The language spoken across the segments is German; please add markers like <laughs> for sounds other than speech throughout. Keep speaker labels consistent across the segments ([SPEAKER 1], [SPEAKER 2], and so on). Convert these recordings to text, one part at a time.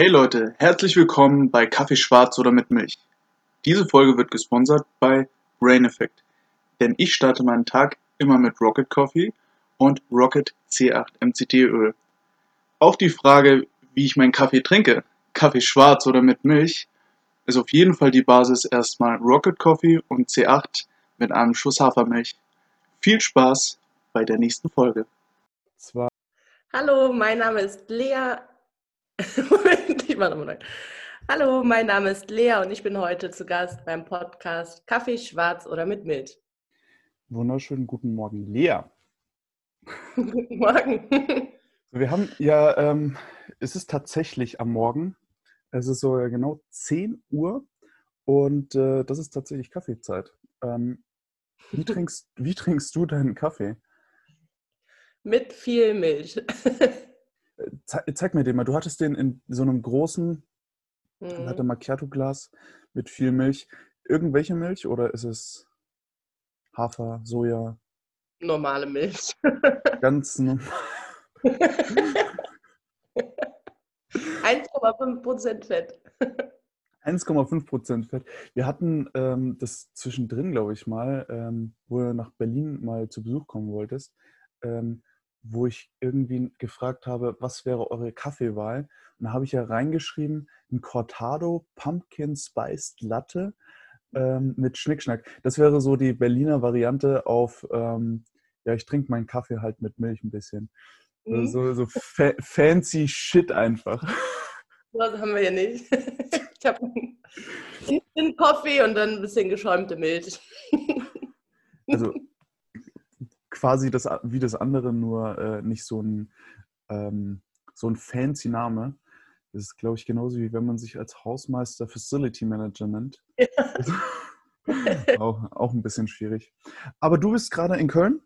[SPEAKER 1] Hey Leute, herzlich willkommen bei Kaffee schwarz oder mit Milch. Diese Folge wird gesponsert bei Brain Effect, denn ich starte meinen Tag immer mit Rocket Coffee und Rocket C8 MCT Öl. Auf die Frage, wie ich meinen Kaffee trinke, Kaffee schwarz oder mit Milch, ist auf jeden Fall die Basis erstmal Rocket Coffee und C8 mit einem Schuss Hafermilch. Viel Spaß bei der nächsten Folge.
[SPEAKER 2] Zwar Hallo, mein Name ist Lea. <laughs> Moment, ich mache nochmal Hallo, mein Name ist Lea und ich bin heute zu Gast beim Podcast Kaffee schwarz oder mit Milch.
[SPEAKER 3] Wunderschönen guten Morgen, Lea. <laughs>
[SPEAKER 2] guten Morgen.
[SPEAKER 3] Wir haben ja, ähm, es ist tatsächlich am Morgen. Es ist so genau 10 Uhr und äh, das ist tatsächlich Kaffeezeit. Ähm, wie, trinkst, wie trinkst du deinen Kaffee?
[SPEAKER 2] Mit viel Milch. <laughs>
[SPEAKER 3] Ze zeig mir den mal. Du hattest den in so einem großen mhm. hatte Macchiato-Glas mit viel Milch. Irgendwelche Milch oder ist es Hafer, Soja?
[SPEAKER 2] Normale Milch. <laughs>
[SPEAKER 3] Ganz normal. <laughs>
[SPEAKER 2] 1,5% Fett. <laughs>
[SPEAKER 3] 1,5% Fett. Wir hatten ähm, das zwischendrin, glaube ich, mal, ähm, wo du nach Berlin mal zu Besuch kommen wolltest. Ähm, wo ich irgendwie gefragt habe, was wäre eure Kaffeewahl? Und da habe ich ja reingeschrieben, ein Cortado Pumpkin Spiced Latte ähm, mit Schnickschnack. Das wäre so die Berliner Variante auf, ähm, ja, ich trinke meinen Kaffee halt mit Milch ein bisschen. Mhm. So, so fa fancy Shit einfach. <laughs>
[SPEAKER 2] Das haben wir ja nicht. <laughs> Ich habe einen Kaffee und dann ein bisschen geschäumte Milch.
[SPEAKER 3] Also quasi das, wie das andere, nur äh, nicht so ein, ähm, so ein fancy Name. Das ist, glaube ich, genauso wie wenn man sich als Hausmeister Facility Manager nennt. Ja. <laughs> auch, auch ein bisschen schwierig. Aber du bist gerade in Köln.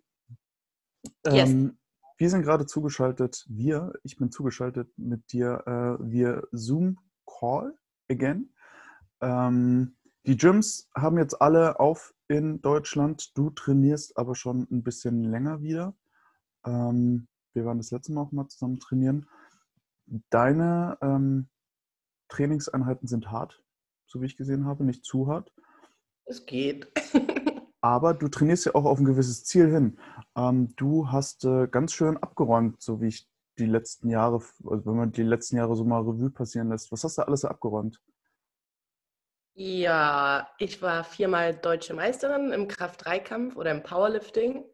[SPEAKER 2] Yes. Ähm,
[SPEAKER 3] wir sind gerade zugeschaltet, wir, ich bin zugeschaltet mit dir äh, via Zoom Call again. Ähm, die Gyms haben jetzt alle auf in Deutschland. Du trainierst aber schon ein bisschen länger wieder. Ähm, wir waren das letzte Mal auch mal zusammen trainieren. Deine ähm, Trainingseinheiten sind hart, so wie ich gesehen habe, nicht zu hart.
[SPEAKER 2] Es geht. <laughs>
[SPEAKER 3] aber du trainierst ja auch auf ein gewisses Ziel hin. Ähm, du hast äh, ganz schön abgeräumt, so wie ich die letzten Jahre, also wenn man die letzten Jahre so mal Revue passieren lässt. Was hast du alles abgeräumt?
[SPEAKER 2] Ja, ich war viermal deutsche Meisterin im Kraft-3-Kampf oder im Powerlifting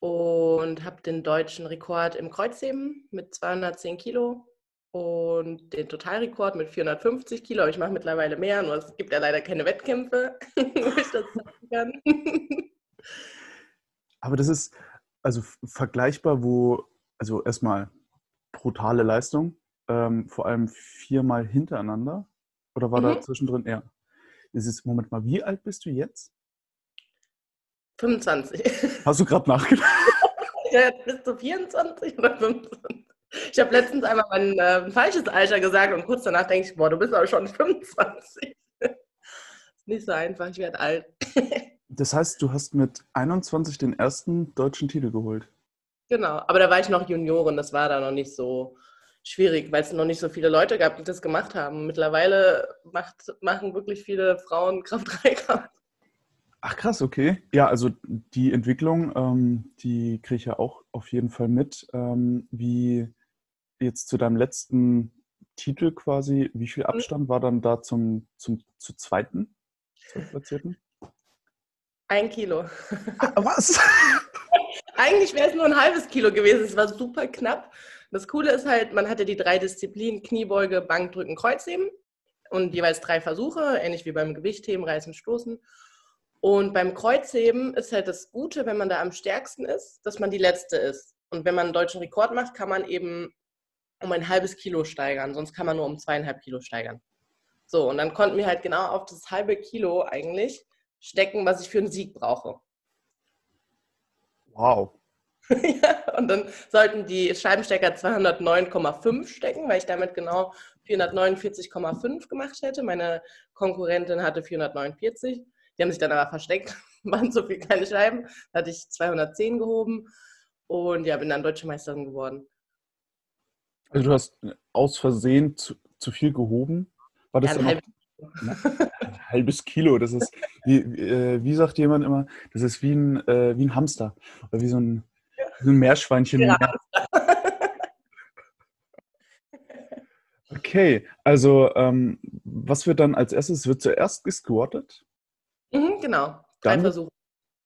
[SPEAKER 2] und habe den deutschen Rekord im Kreuzheben mit 210 Kilo und den Totalrekord mit 450 Kilo. Aber ich mache mittlerweile mehr, nur es gibt ja leider keine Wettkämpfe, <laughs> wo ich das sagen kann. <laughs>
[SPEAKER 3] Aber das ist also vergleichbar, wo, also erstmal brutale Leistung, ähm, vor allem viermal hintereinander. Oder war mhm. da zwischendrin eher? Ist es, Moment mal, wie alt bist du jetzt?
[SPEAKER 2] 25.
[SPEAKER 3] Hast du gerade nachgedacht? <laughs>
[SPEAKER 2] ja, bist du 24 oder 25? Ich habe letztens einmal mein äh, falsches Alter gesagt und kurz danach denke ich, boah, du bist aber schon 25. ist nicht so einfach, ich werde alt. <laughs>
[SPEAKER 3] das heißt, du hast mit 21 den ersten deutschen Titel geholt.
[SPEAKER 2] Genau, aber da war ich noch Juniorin, das war da noch nicht so schwierig, weil es noch nicht so viele Leute gab, die das gemacht haben. Mittlerweile macht, machen wirklich viele Frauen Kraft 3 Kraft.
[SPEAKER 3] Ach krass, okay. Ja, also die Entwicklung, ähm, die kriege ich ja auch auf jeden Fall mit. Ähm, wie jetzt zu deinem letzten Titel quasi, wie viel mhm. Abstand war dann da zum, zum zu zweiten, zum platzierten?
[SPEAKER 2] Ein Kilo.
[SPEAKER 3] Ah, was? <laughs>
[SPEAKER 2] Eigentlich wäre es nur ein halbes Kilo gewesen. Es war super knapp. Das Coole ist halt, man hatte die drei Disziplinen Kniebeuge, Bankdrücken, Kreuzheben und jeweils drei Versuche, ähnlich wie beim Gewichtheben, Reißen, Stoßen. Und beim Kreuzheben ist halt das Gute, wenn man da am stärksten ist, dass man die Letzte ist. Und wenn man einen deutschen Rekord macht, kann man eben um ein halbes Kilo steigern, sonst kann man nur um zweieinhalb Kilo steigern. So, und dann konnten wir halt genau auf das halbe Kilo eigentlich stecken, was ich für einen Sieg brauche.
[SPEAKER 3] Wow. <laughs>
[SPEAKER 2] ja, und dann sollten die Scheibenstecker 209,5 stecken, weil ich damit genau 449,5 gemacht hätte. Meine Konkurrentin hatte 449. Die haben sich dann aber versteckt, <laughs> waren so viele kleine Scheiben. Da hatte ich 210 gehoben und ja, bin dann Deutsche Meisterin geworden.
[SPEAKER 3] Also du hast aus Versehen zu, zu viel gehoben? War das
[SPEAKER 2] Ja, ein
[SPEAKER 3] auch, ein halbes Kilo? Das ist, wie, äh, wie sagt jemand immer, das ist wie ein, äh, wie ein Hamster oder wie so ein, wie so ein Meerschweinchen.
[SPEAKER 2] Ja.
[SPEAKER 3] Okay, also ähm, was wird dann als erstes? Wird zuerst gesquattet,
[SPEAKER 2] Mhm, genau. Drei
[SPEAKER 3] Dann-
[SPEAKER 2] Versuche.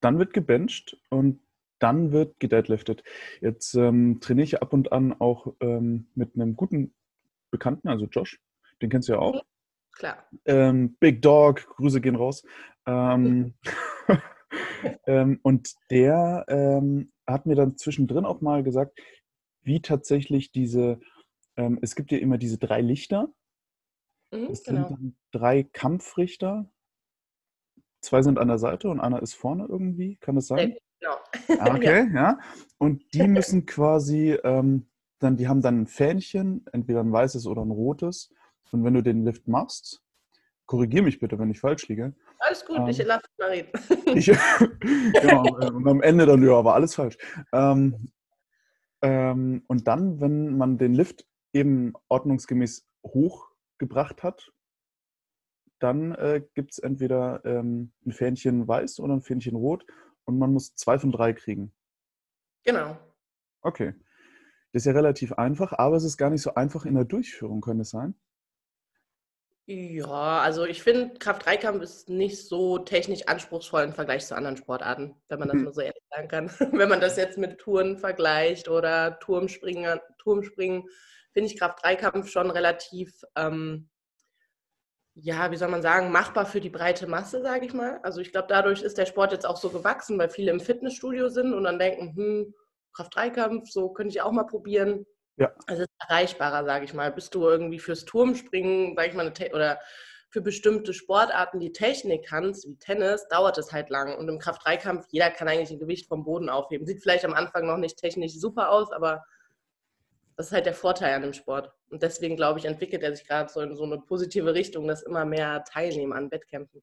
[SPEAKER 3] dann wird gebencht und dann wird gedeadliftet. Jetzt ähm, trainiere ich ab und an auch ähm, mit einem guten Bekannten, also Josh, den kennst du ja auch.
[SPEAKER 2] Klar.
[SPEAKER 3] Ähm, Big Dog, Grüße gehen raus. Ähm, <laughs> ähm, und der hat mir dann zwischendrin auch mal gesagt, wie tatsächlich diese, ähm, es gibt ja immer diese drei Lichter,
[SPEAKER 2] Mhm,
[SPEAKER 3] das
[SPEAKER 2] genau.
[SPEAKER 3] sind dann drei Kampfrichter. Zwei sind an der Seite und einer ist vorne irgendwie, kann das sein?
[SPEAKER 2] Genau.
[SPEAKER 3] Ah, <laughs> okay, ja. Und die <laughs> müssen quasi, ähm, dann, die haben dann ein Fähnchen, entweder ein weißes oder ein rotes. Und wenn du den Lift machst, korrigier mich bitte, wenn ich falsch liege.
[SPEAKER 2] Alles gut,
[SPEAKER 3] Ähm,
[SPEAKER 2] ich lasse mal reden. <laughs>
[SPEAKER 3] Ich, genau, und am Ende dann, ja, war alles falsch. Ähm, ähm, und dann, wenn man den Lift eben ordnungsgemäß hochgebracht hat, dann äh, gibt es entweder ähm, ein Fähnchen weiß oder ein Fähnchen rot und man muss zwei von drei kriegen.
[SPEAKER 2] genau.
[SPEAKER 3] Okay. Das ist ja relativ einfach, aber es ist gar nicht so einfach in der Durchführung, könnte es sein?
[SPEAKER 2] Ja, also ich finde, Kraft-3-Kampf ist nicht so technisch anspruchsvoll im Vergleich zu anderen Sportarten, wenn man das
[SPEAKER 3] Hm.
[SPEAKER 2] mal so ehrlich sagen kann. <laughs> Wenn man das jetzt mit Touren vergleicht oder Turmspringen, Turmspringen finde ich Kraft-3-Kampf schon relativ, ähm, ja, wie soll man sagen, machbar für die breite Masse, sage ich mal. Also ich glaube, dadurch ist der Sport jetzt auch so gewachsen, weil viele im Fitnessstudio sind und dann denken, hm, Kraft-3-Kampf, so könnte ich auch mal probieren.
[SPEAKER 3] Ja.
[SPEAKER 2] Also es ist erreichbarer, sage ich mal. Bist du irgendwie fürs Turmspringen, sage ich mal, oder für bestimmte Sportarten die Technik kannst, wie Tennis, dauert es halt lang. Und im Kraft-3-Kampf, jeder kann eigentlich ein Gewicht vom Boden aufheben. Sieht vielleicht am Anfang noch nicht technisch super aus, aber das ist halt der Vorteil an dem Sport. Und deswegen, glaube ich, entwickelt er sich gerade so in so eine positive Richtung, dass immer mehr teilnehmen an Wettkämpfen.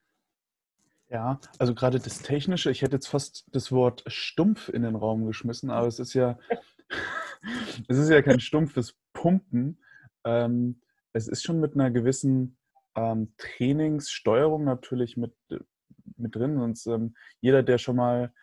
[SPEAKER 3] Ja, also gerade das Technische, ich hätte jetzt fast das Wort stumpf in den Raum geschmissen, aber es ist ja, <laughs> es ist ja kein stumpfes Pumpen. Ähm, es ist schon mit einer gewissen ähm, Trainingssteuerung natürlich mit, äh, mit drin. Und ähm, jeder, der schon mal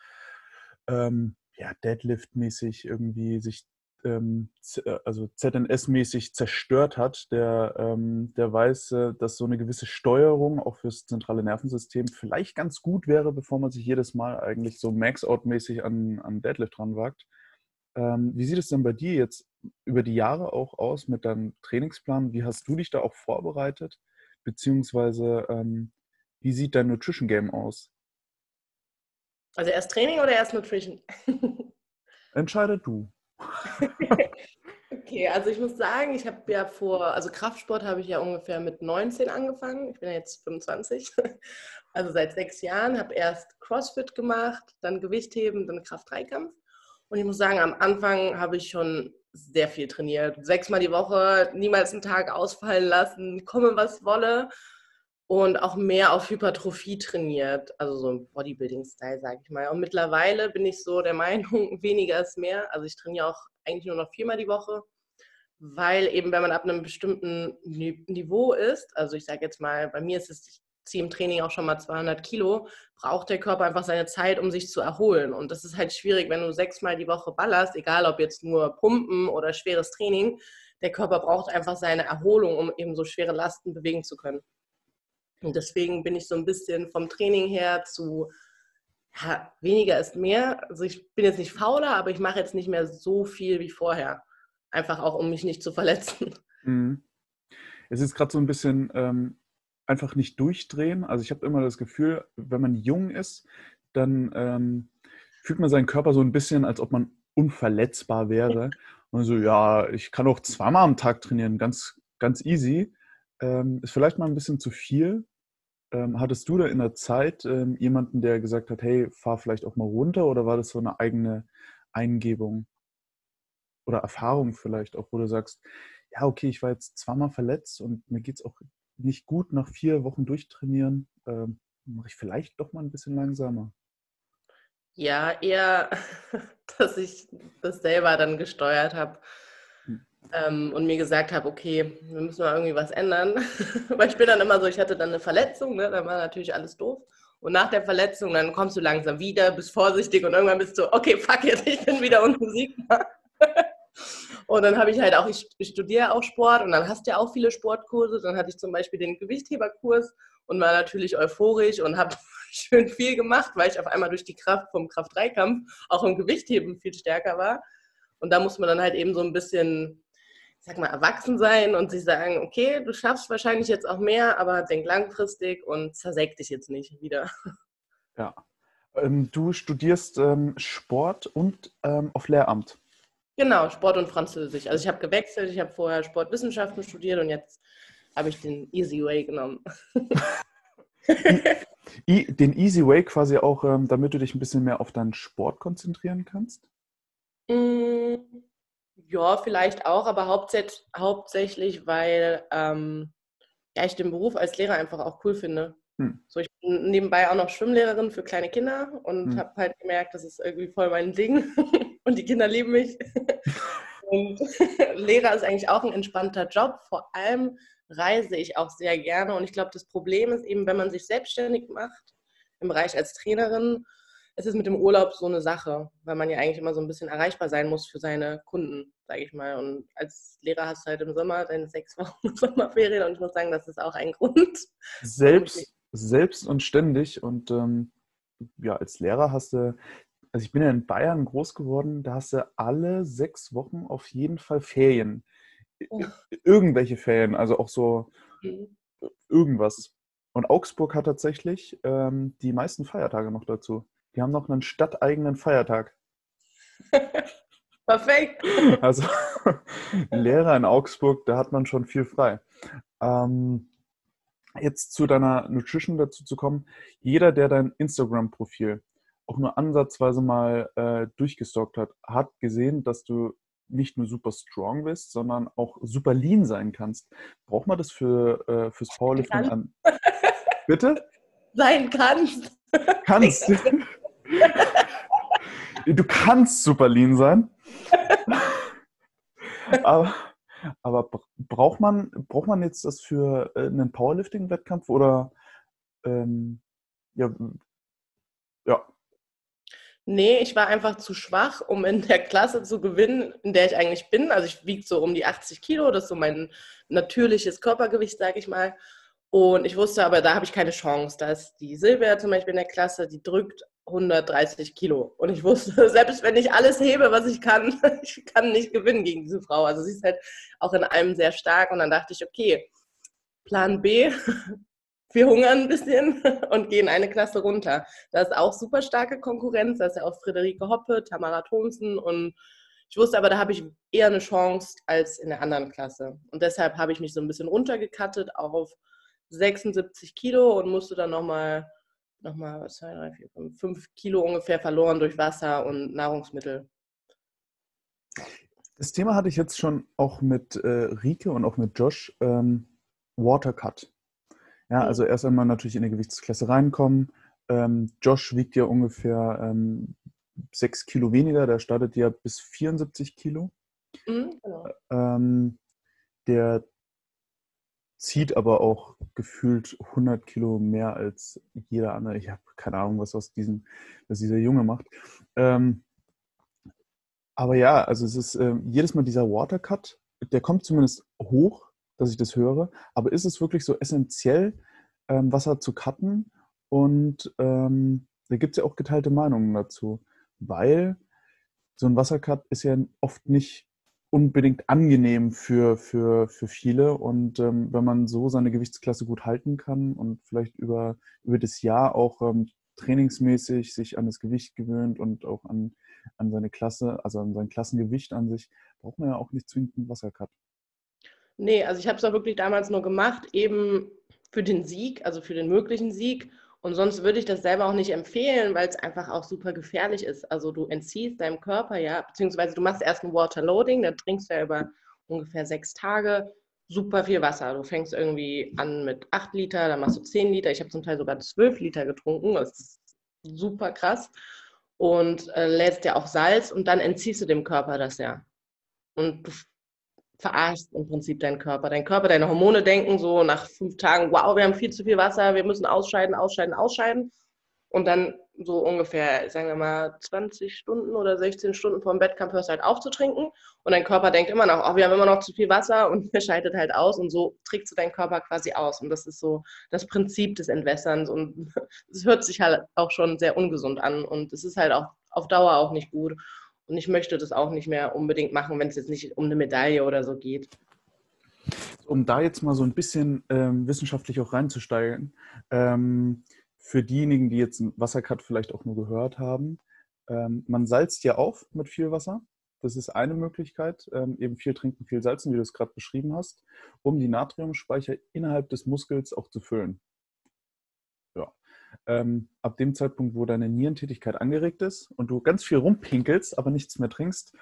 [SPEAKER 3] ähm, ja, Deadlift-mäßig irgendwie sich ähm, äh, also ZNS-mäßig zerstört hat, der, ähm, der weiß, äh, dass so eine gewisse Steuerung auch fürs zentrale Nervensystem vielleicht ganz gut wäre, bevor man sich jedes Mal eigentlich so Max-Out-mäßig an, an Deadlift ranwagt. Ähm, wie sieht es denn bei dir jetzt über die Jahre auch aus mit deinem Trainingsplan? Wie hast du dich da auch vorbereitet? Beziehungsweise, ähm, wie sieht dein Nutrition Game aus?
[SPEAKER 2] Also erst Training oder erst Nutrition?
[SPEAKER 3] Entscheide du. <laughs>
[SPEAKER 2] Okay, also ich muss sagen, ich habe ja vor, also Kraftsport habe ich ja ungefähr mit 19 angefangen. Ich bin ja jetzt 25, <laughs> also seit sechs Jahren. Habe erst CrossFit gemacht, dann Gewichtheben, dann Kraft-3-Kampf. Und ich muss sagen, am Anfang habe ich schon sehr viel trainiert. Sechsmal die Woche, niemals einen Tag ausfallen lassen, komme was wolle. Und auch mehr auf Hypertrophie trainiert, also so im Bodybuilding-Style, sage ich mal. Und mittlerweile bin ich so der <laughs> Meinung, weniger ist mehr. Also ich trainiere auch eigentlich nur noch viermal die Woche, weil eben, wenn man ab einem bestimmten Ni- Niveau ist, also ich sage jetzt mal, bei mir ist es, ziehe im Training auch schon mal 200 Kilo, braucht der Körper einfach seine Zeit, um sich zu erholen. Und das ist halt schwierig, wenn du sechsmal die Woche ballerst, egal ob jetzt nur Pumpen oder schweres Training, der Körper braucht einfach seine Erholung, um eben so schwere Lasten bewegen zu können. Und deswegen bin ich so ein bisschen vom Training her zu ja, weniger ist mehr. Also ich bin jetzt nicht fauler, aber ich mache jetzt nicht mehr so viel wie vorher. Einfach auch, um mich nicht zu verletzen.
[SPEAKER 3] Mhm. Es ist gerade so ein bisschen ähm, einfach nicht durchdrehen. Also ich habe immer das Gefühl, wenn man jung ist, dann ähm, fühlt man seinen Körper so ein bisschen, als ob man unverletzbar wäre. Und so, ja, ich kann auch zweimal am Tag trainieren, ganz, ganz easy. Ähm, ist vielleicht mal ein bisschen zu viel. Ähm, hattest du da in der Zeit ähm, jemanden, der gesagt hat, hey, fahr vielleicht auch mal runter oder war das so eine eigene Eingebung oder Erfahrung vielleicht auch, wo du sagst, ja, okay, ich war jetzt zweimal verletzt und mir geht es auch nicht gut nach vier Wochen durchtrainieren, ähm, mache ich vielleicht doch mal ein bisschen langsamer.
[SPEAKER 2] Ja, eher, <laughs> dass ich das selber dann gesteuert habe.
[SPEAKER 3] Hm.
[SPEAKER 2] ähm, und mir gesagt habe, okay, wir müssen mal irgendwie was ändern. <laughs> Weil ich bin dann immer so, ich hatte dann eine Verletzung, ne? dann war natürlich alles doof. Und nach der Verletzung, dann kommst du langsam wieder, bist vorsichtig und irgendwann bist du, okay, fuck jetzt, <laughs> ich bin wieder unten Sigma. Und dann habe ich halt auch, ich, ich studiere auch Sport und dann hast du ja auch viele Sportkurse. Dann hatte ich zum Beispiel den Gewichtheberkurs und war natürlich euphorisch und habe <laughs> schön viel gemacht, weil ich auf einmal durch die Kraft vom Kraft-3-Kampf auch im Gewichtheben viel stärker war. Und da muss man dann halt eben so ein bisschen sag mal, erwachsen sein und sich sagen, okay, du schaffst wahrscheinlich jetzt auch mehr, aber denk langfristig und zersäg dich jetzt nicht wieder.
[SPEAKER 3] Ja. Ähm, du studierst ähm, Sport und ähm, auf Lehramt.
[SPEAKER 2] Genau, Sport und Französisch. Also ich habe gewechselt, ich habe vorher Sportwissenschaften studiert und jetzt habe ich den Easy Way genommen. <laughs>
[SPEAKER 3] den Easy Way quasi auch, ähm, damit du dich ein bisschen mehr auf deinen Sport konzentrieren kannst?
[SPEAKER 2] Mm, ja, vielleicht auch, aber hauptsächlich, hauptsächlich weil ähm, ja, ich den Beruf als Lehrer einfach auch cool finde. Hm. So, ich bin nebenbei auch noch Schwimmlehrerin für kleine Kinder und hm. habe halt gemerkt, das ist irgendwie voll mein Ding <laughs> und die Kinder lieben mich. <laughs> und <laughs> Lehrer ist eigentlich auch ein entspannter Job. Vor allem reise ich auch sehr gerne und ich glaube, das Problem ist eben, wenn man sich selbstständig macht im Bereich als Trainerin, es ist mit dem Urlaub so eine Sache, weil man ja eigentlich immer so ein bisschen erreichbar sein muss für seine Kunden, sage ich mal. Und als Lehrer hast du halt im Sommer deine sechs Wochen <laughs> Sommerferien und ich muss sagen, das ist auch ein Grund.
[SPEAKER 3] Selbst, selbst und ständig. Und ähm, ja, als Lehrer hast du, also ich bin ja in Bayern groß geworden, da hast du alle sechs Wochen auf jeden Fall Ferien. Oh. Irgendwelche Ferien, also auch so mhm. irgendwas. Und Augsburg hat tatsächlich ähm, die meisten Feiertage noch dazu. Die haben noch einen stadteigenen Feiertag. <laughs>
[SPEAKER 2] Perfekt.
[SPEAKER 3] Also <laughs> Lehrer in Augsburg, da hat man schon viel frei. Ähm, jetzt zu deiner Nutrition dazu zu kommen. Jeder, der dein Instagram-Profil auch nur ansatzweise mal äh, durchgestalkt hat, hat gesehen, dass du nicht nur super strong bist, sondern auch super lean sein kannst. Braucht man das für, äh, fürs Powerlifting an? <laughs> Bitte?
[SPEAKER 2] Sein kannst.
[SPEAKER 3] Kannst. <laughs> du kannst super lean sein. <laughs> aber, aber braucht, man, braucht man jetzt das für äh, einen Powerlifting-Wettkampf oder ähm, ja, ja.
[SPEAKER 2] Nee, ich war einfach zu schwach, um in der Klasse zu gewinnen, in der ich eigentlich bin. Also ich wiege so um die 80 Kilo, das ist so mein natürliches Körpergewicht, sage ich mal. Und ich wusste aber, da habe ich keine Chance. Da ist die Silvia zum Beispiel in der Klasse, die drückt 130 Kilo. Und ich wusste, <laughs> selbst wenn ich alles hebe, was ich kann, <laughs> ich kann nicht gewinnen gegen diese Frau. Also sie ist halt auch in allem sehr stark. Und dann dachte ich, okay, Plan B, wir hungern ein bisschen <laughs> und gehen eine Klasse runter. Da ist auch super starke Konkurrenz. Da ist ja auch Friederike Hoppe, Tamara Thomsen und ich wusste aber, da habe ich eher eine Chance als in der anderen Klasse. Und deshalb habe ich mich so ein bisschen runtergekattet auf 76 Kilo und musste dann nochmal drei, vier, fünf, fünf Kilo ungefähr verloren durch Wasser und Nahrungsmittel.
[SPEAKER 3] Das Thema hatte ich jetzt schon auch mit äh, Rike und auch mit Josh. Ähm, Watercut. Ja, mhm. also erst einmal natürlich in die Gewichtsklasse reinkommen. Ähm, Josh wiegt ja ungefähr ähm, sechs Kilo weniger, der startet ja bis 74 Kilo. Mhm, genau. Ähm, der zieht aber auch gefühlt 100 Kilo mehr als jeder andere. Ich habe keine Ahnung, was aus diesem, was dieser Junge macht. Ähm, aber ja, also es ist äh, jedes Mal dieser Watercut, der kommt zumindest hoch, dass ich das höre. Aber ist es wirklich so essentiell, ähm, Wasser zu cutten? Und ähm, da gibt es ja auch geteilte Meinungen dazu, weil so ein Wassercut ist ja oft nicht unbedingt angenehm für, für, für viele. Und ähm, wenn man so seine Gewichtsklasse gut halten kann und vielleicht über, über das Jahr auch ähm, trainingsmäßig sich an das Gewicht gewöhnt und auch an, an seine Klasse, also an sein Klassengewicht an sich, braucht man ja auch nicht zwingend einen Wassercut.
[SPEAKER 2] Nee, also ich habe es auch wirklich damals nur gemacht, eben für den Sieg, also für den möglichen Sieg und sonst würde ich das selber auch nicht empfehlen, weil es einfach auch super gefährlich ist. Also du entziehst deinem Körper ja, beziehungsweise du machst erst ein Waterloading, da trinkst du ja über ungefähr sechs Tage super viel Wasser. Du fängst irgendwie an mit acht Liter, dann machst du zehn Liter. Ich habe zum Teil sogar zwölf Liter getrunken. Das ist super krass. Und äh, lädst ja auch Salz und dann entziehst du dem Körper das ja. Und du verarscht im Prinzip deinen Körper. Dein Körper, deine Hormone denken so nach fünf Tagen, wow, wir haben viel zu viel Wasser, wir müssen ausscheiden, ausscheiden, ausscheiden. Und dann so ungefähr, sagen wir mal, 20 Stunden oder 16 Stunden vor dem Wettkampf hörst du halt auf zu trinken. Und dein Körper denkt immer noch, oh, wir haben immer noch zu viel Wasser und <laughs> der scheidet halt aus. Und so trickst du deinen Körper quasi aus. Und das ist so das Prinzip des Entwässerns. Und <laughs> es hört sich halt auch schon sehr ungesund an. Und es ist halt auch auf Dauer auch nicht gut. Und ich möchte das auch nicht mehr unbedingt machen, wenn es jetzt nicht um eine Medaille oder so geht.
[SPEAKER 3] Um da jetzt mal so ein bisschen ähm, wissenschaftlich auch reinzusteigen, ähm, für diejenigen, die jetzt einen Wassercut vielleicht auch nur gehört haben, ähm, man salzt ja auf mit viel Wasser. Das ist eine Möglichkeit, ähm, eben viel trinken, viel salzen, wie du es gerade beschrieben hast, um die Natriumspeicher innerhalb des Muskels auch zu füllen. Ähm, ab dem Zeitpunkt, wo deine Nierentätigkeit angeregt ist und du ganz viel rumpinkelst, aber nichts mehr trinkst,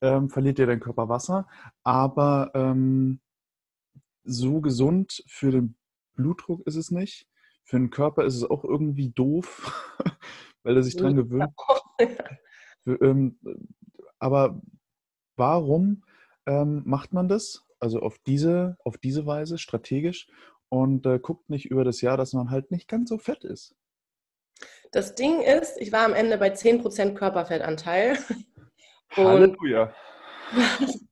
[SPEAKER 3] ähm, verliert dir dein Körper Wasser. Aber ähm, so gesund für den Blutdruck ist es nicht für den Körper ist es auch irgendwie doof, <laughs> weil er sich dran gewöhnt. <laughs> ähm, aber warum ähm, macht man das? Also auf diese, auf diese Weise strategisch und äh, guckt nicht über das Jahr, dass man halt nicht ganz so fett ist.
[SPEAKER 2] Das Ding ist, ich war am Ende bei 10% Körperfettanteil. <laughs>
[SPEAKER 3] Halleluja.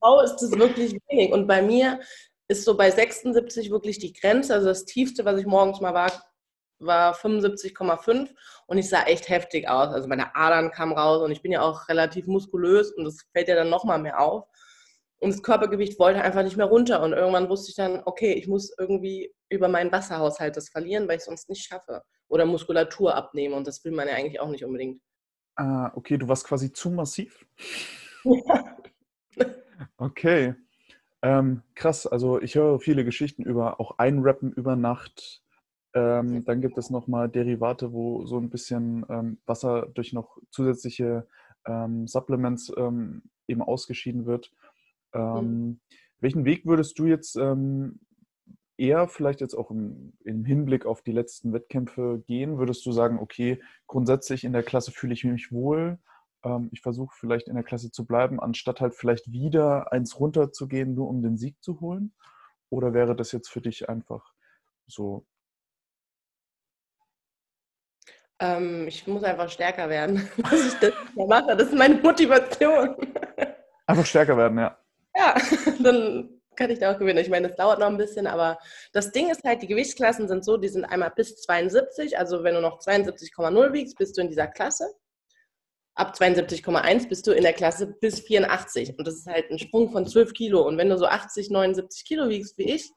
[SPEAKER 2] Frau <laughs> ist das wirklich wenig. Und bei mir ist so bei 76 wirklich die Grenze. Also das Tiefste, was ich morgens mal war, war 75,5 und ich sah echt heftig aus. Also meine Adern kamen raus und ich bin ja auch relativ muskulös und das fällt ja dann nochmal mehr auf. Und das Körpergewicht wollte einfach nicht mehr runter. Und irgendwann wusste ich dann, okay, ich muss irgendwie über meinen Wasserhaushalt das verlieren, weil ich es sonst nicht schaffe. Oder Muskulatur abnehmen. Und das will man ja eigentlich auch nicht unbedingt.
[SPEAKER 3] Ah, okay, du warst quasi zu massiv. Ja. <laughs> okay. Ähm, krass, also ich höre viele Geschichten über auch Einrappen über Nacht, ähm, dann gibt es nochmal Derivate, wo so ein bisschen ähm, Wasser durch noch zusätzliche ähm, Supplements ähm, eben ausgeschieden wird. Mhm. Welchen Weg würdest du jetzt eher vielleicht jetzt auch im, im, Hinblick auf die letzten Wettkämpfe gehen? Würdest du sagen, okay, grundsätzlich in der Klasse fühle ich mich wohl, ich versuche vielleicht in der Klasse zu bleiben, anstatt halt vielleicht wieder eins runterzugehen, nur um den Sieg zu holen? Oder wäre das jetzt für dich einfach so
[SPEAKER 2] Ähm, ich muss einfach stärker werden, <laughs> dass ich das mache. Das ist meine Motivation.
[SPEAKER 3] Einfach stärker werden, ja.
[SPEAKER 2] Ja, <laughs> dann kann ich da auch gewinnen. Ich meine, es dauert noch ein bisschen, aber das Ding ist halt, die Gewichtsklassen sind so, die sind einmal bis 72, also wenn du noch 72,0 wiegst, bist du in dieser Klasse. Ab 72,1 bist du in der Klasse bis 84 und das ist halt ein Sprung von 12 Kilo und wenn du so 80, 79 Kilo wiegst wie ich,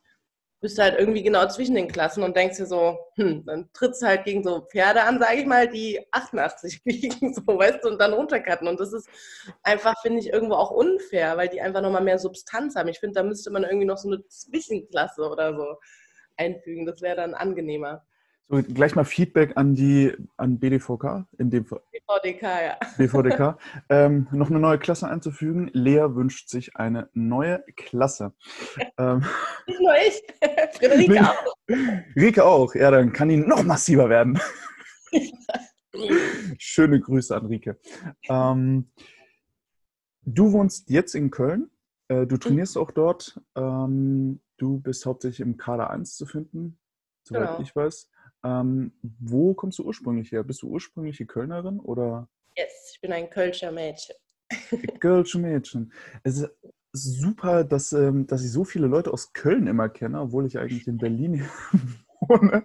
[SPEAKER 2] bist du halt irgendwie genau zwischen den Klassen und denkst dir so, hm, dann trittst du halt gegen so Pferde an, sage ich mal, die 88 <laughs> wiegen, so, weißt du, und dann runtercutten. Und das ist einfach, finde ich, irgendwo auch unfair, weil die einfach nochmal mehr Substanz haben. Ich finde, da müsste man irgendwie noch so eine Zwischenklasse oder so einfügen. Das wäre dann angenehmer.
[SPEAKER 3] So, gleich mal Feedback an die an BDVK, in dem Fall.
[SPEAKER 2] BVDK, ja.
[SPEAKER 3] BVDK. ähm, noch eine neue Klasse einzufügen. Lea wünscht sich eine neue Klasse. <laughs>
[SPEAKER 2] ähm, Nicht nur ich, <laughs> Friederike auch.
[SPEAKER 3] Rike auch, ja, dann kann ihn noch massiver werden. <laughs> Schöne Grüße an Rike. Ähm, du wohnst jetzt in Köln. Äh, du trainierst mhm. auch dort. Ähm, du bist hauptsächlich im Kader 1 zu finden, soweit genau. ich weiß. Ähm, wo kommst du ursprünglich her? Bist du ursprüngliche Kölnerin oder?
[SPEAKER 2] Yes, ich bin ein Kölscher Mädchen.
[SPEAKER 3] Kölscher Mädchen. Es ist super, dass, ähm, dass ich so viele Leute aus Köln immer kenne, obwohl ich eigentlich in Berlin <laughs> wohne.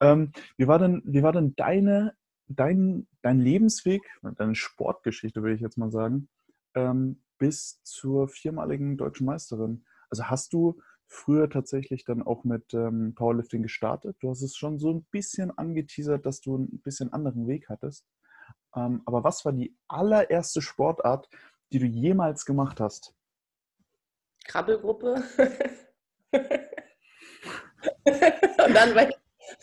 [SPEAKER 3] Ähm, wie, war denn, wie war denn deine, dein, dein Lebensweg, deine Sportgeschichte, würde ich jetzt mal sagen, ähm, bis zur viermaligen deutschen Meisterin? Also hast du früher tatsächlich dann auch mit ähm, Powerlifting gestartet. Du hast es schon so ein bisschen angeteasert, dass du ein bisschen anderen Weg hattest. Ähm, aber was war die allererste Sportart, die du jemals gemacht hast?
[SPEAKER 2] Krabbelgruppe. <laughs> Und dann bei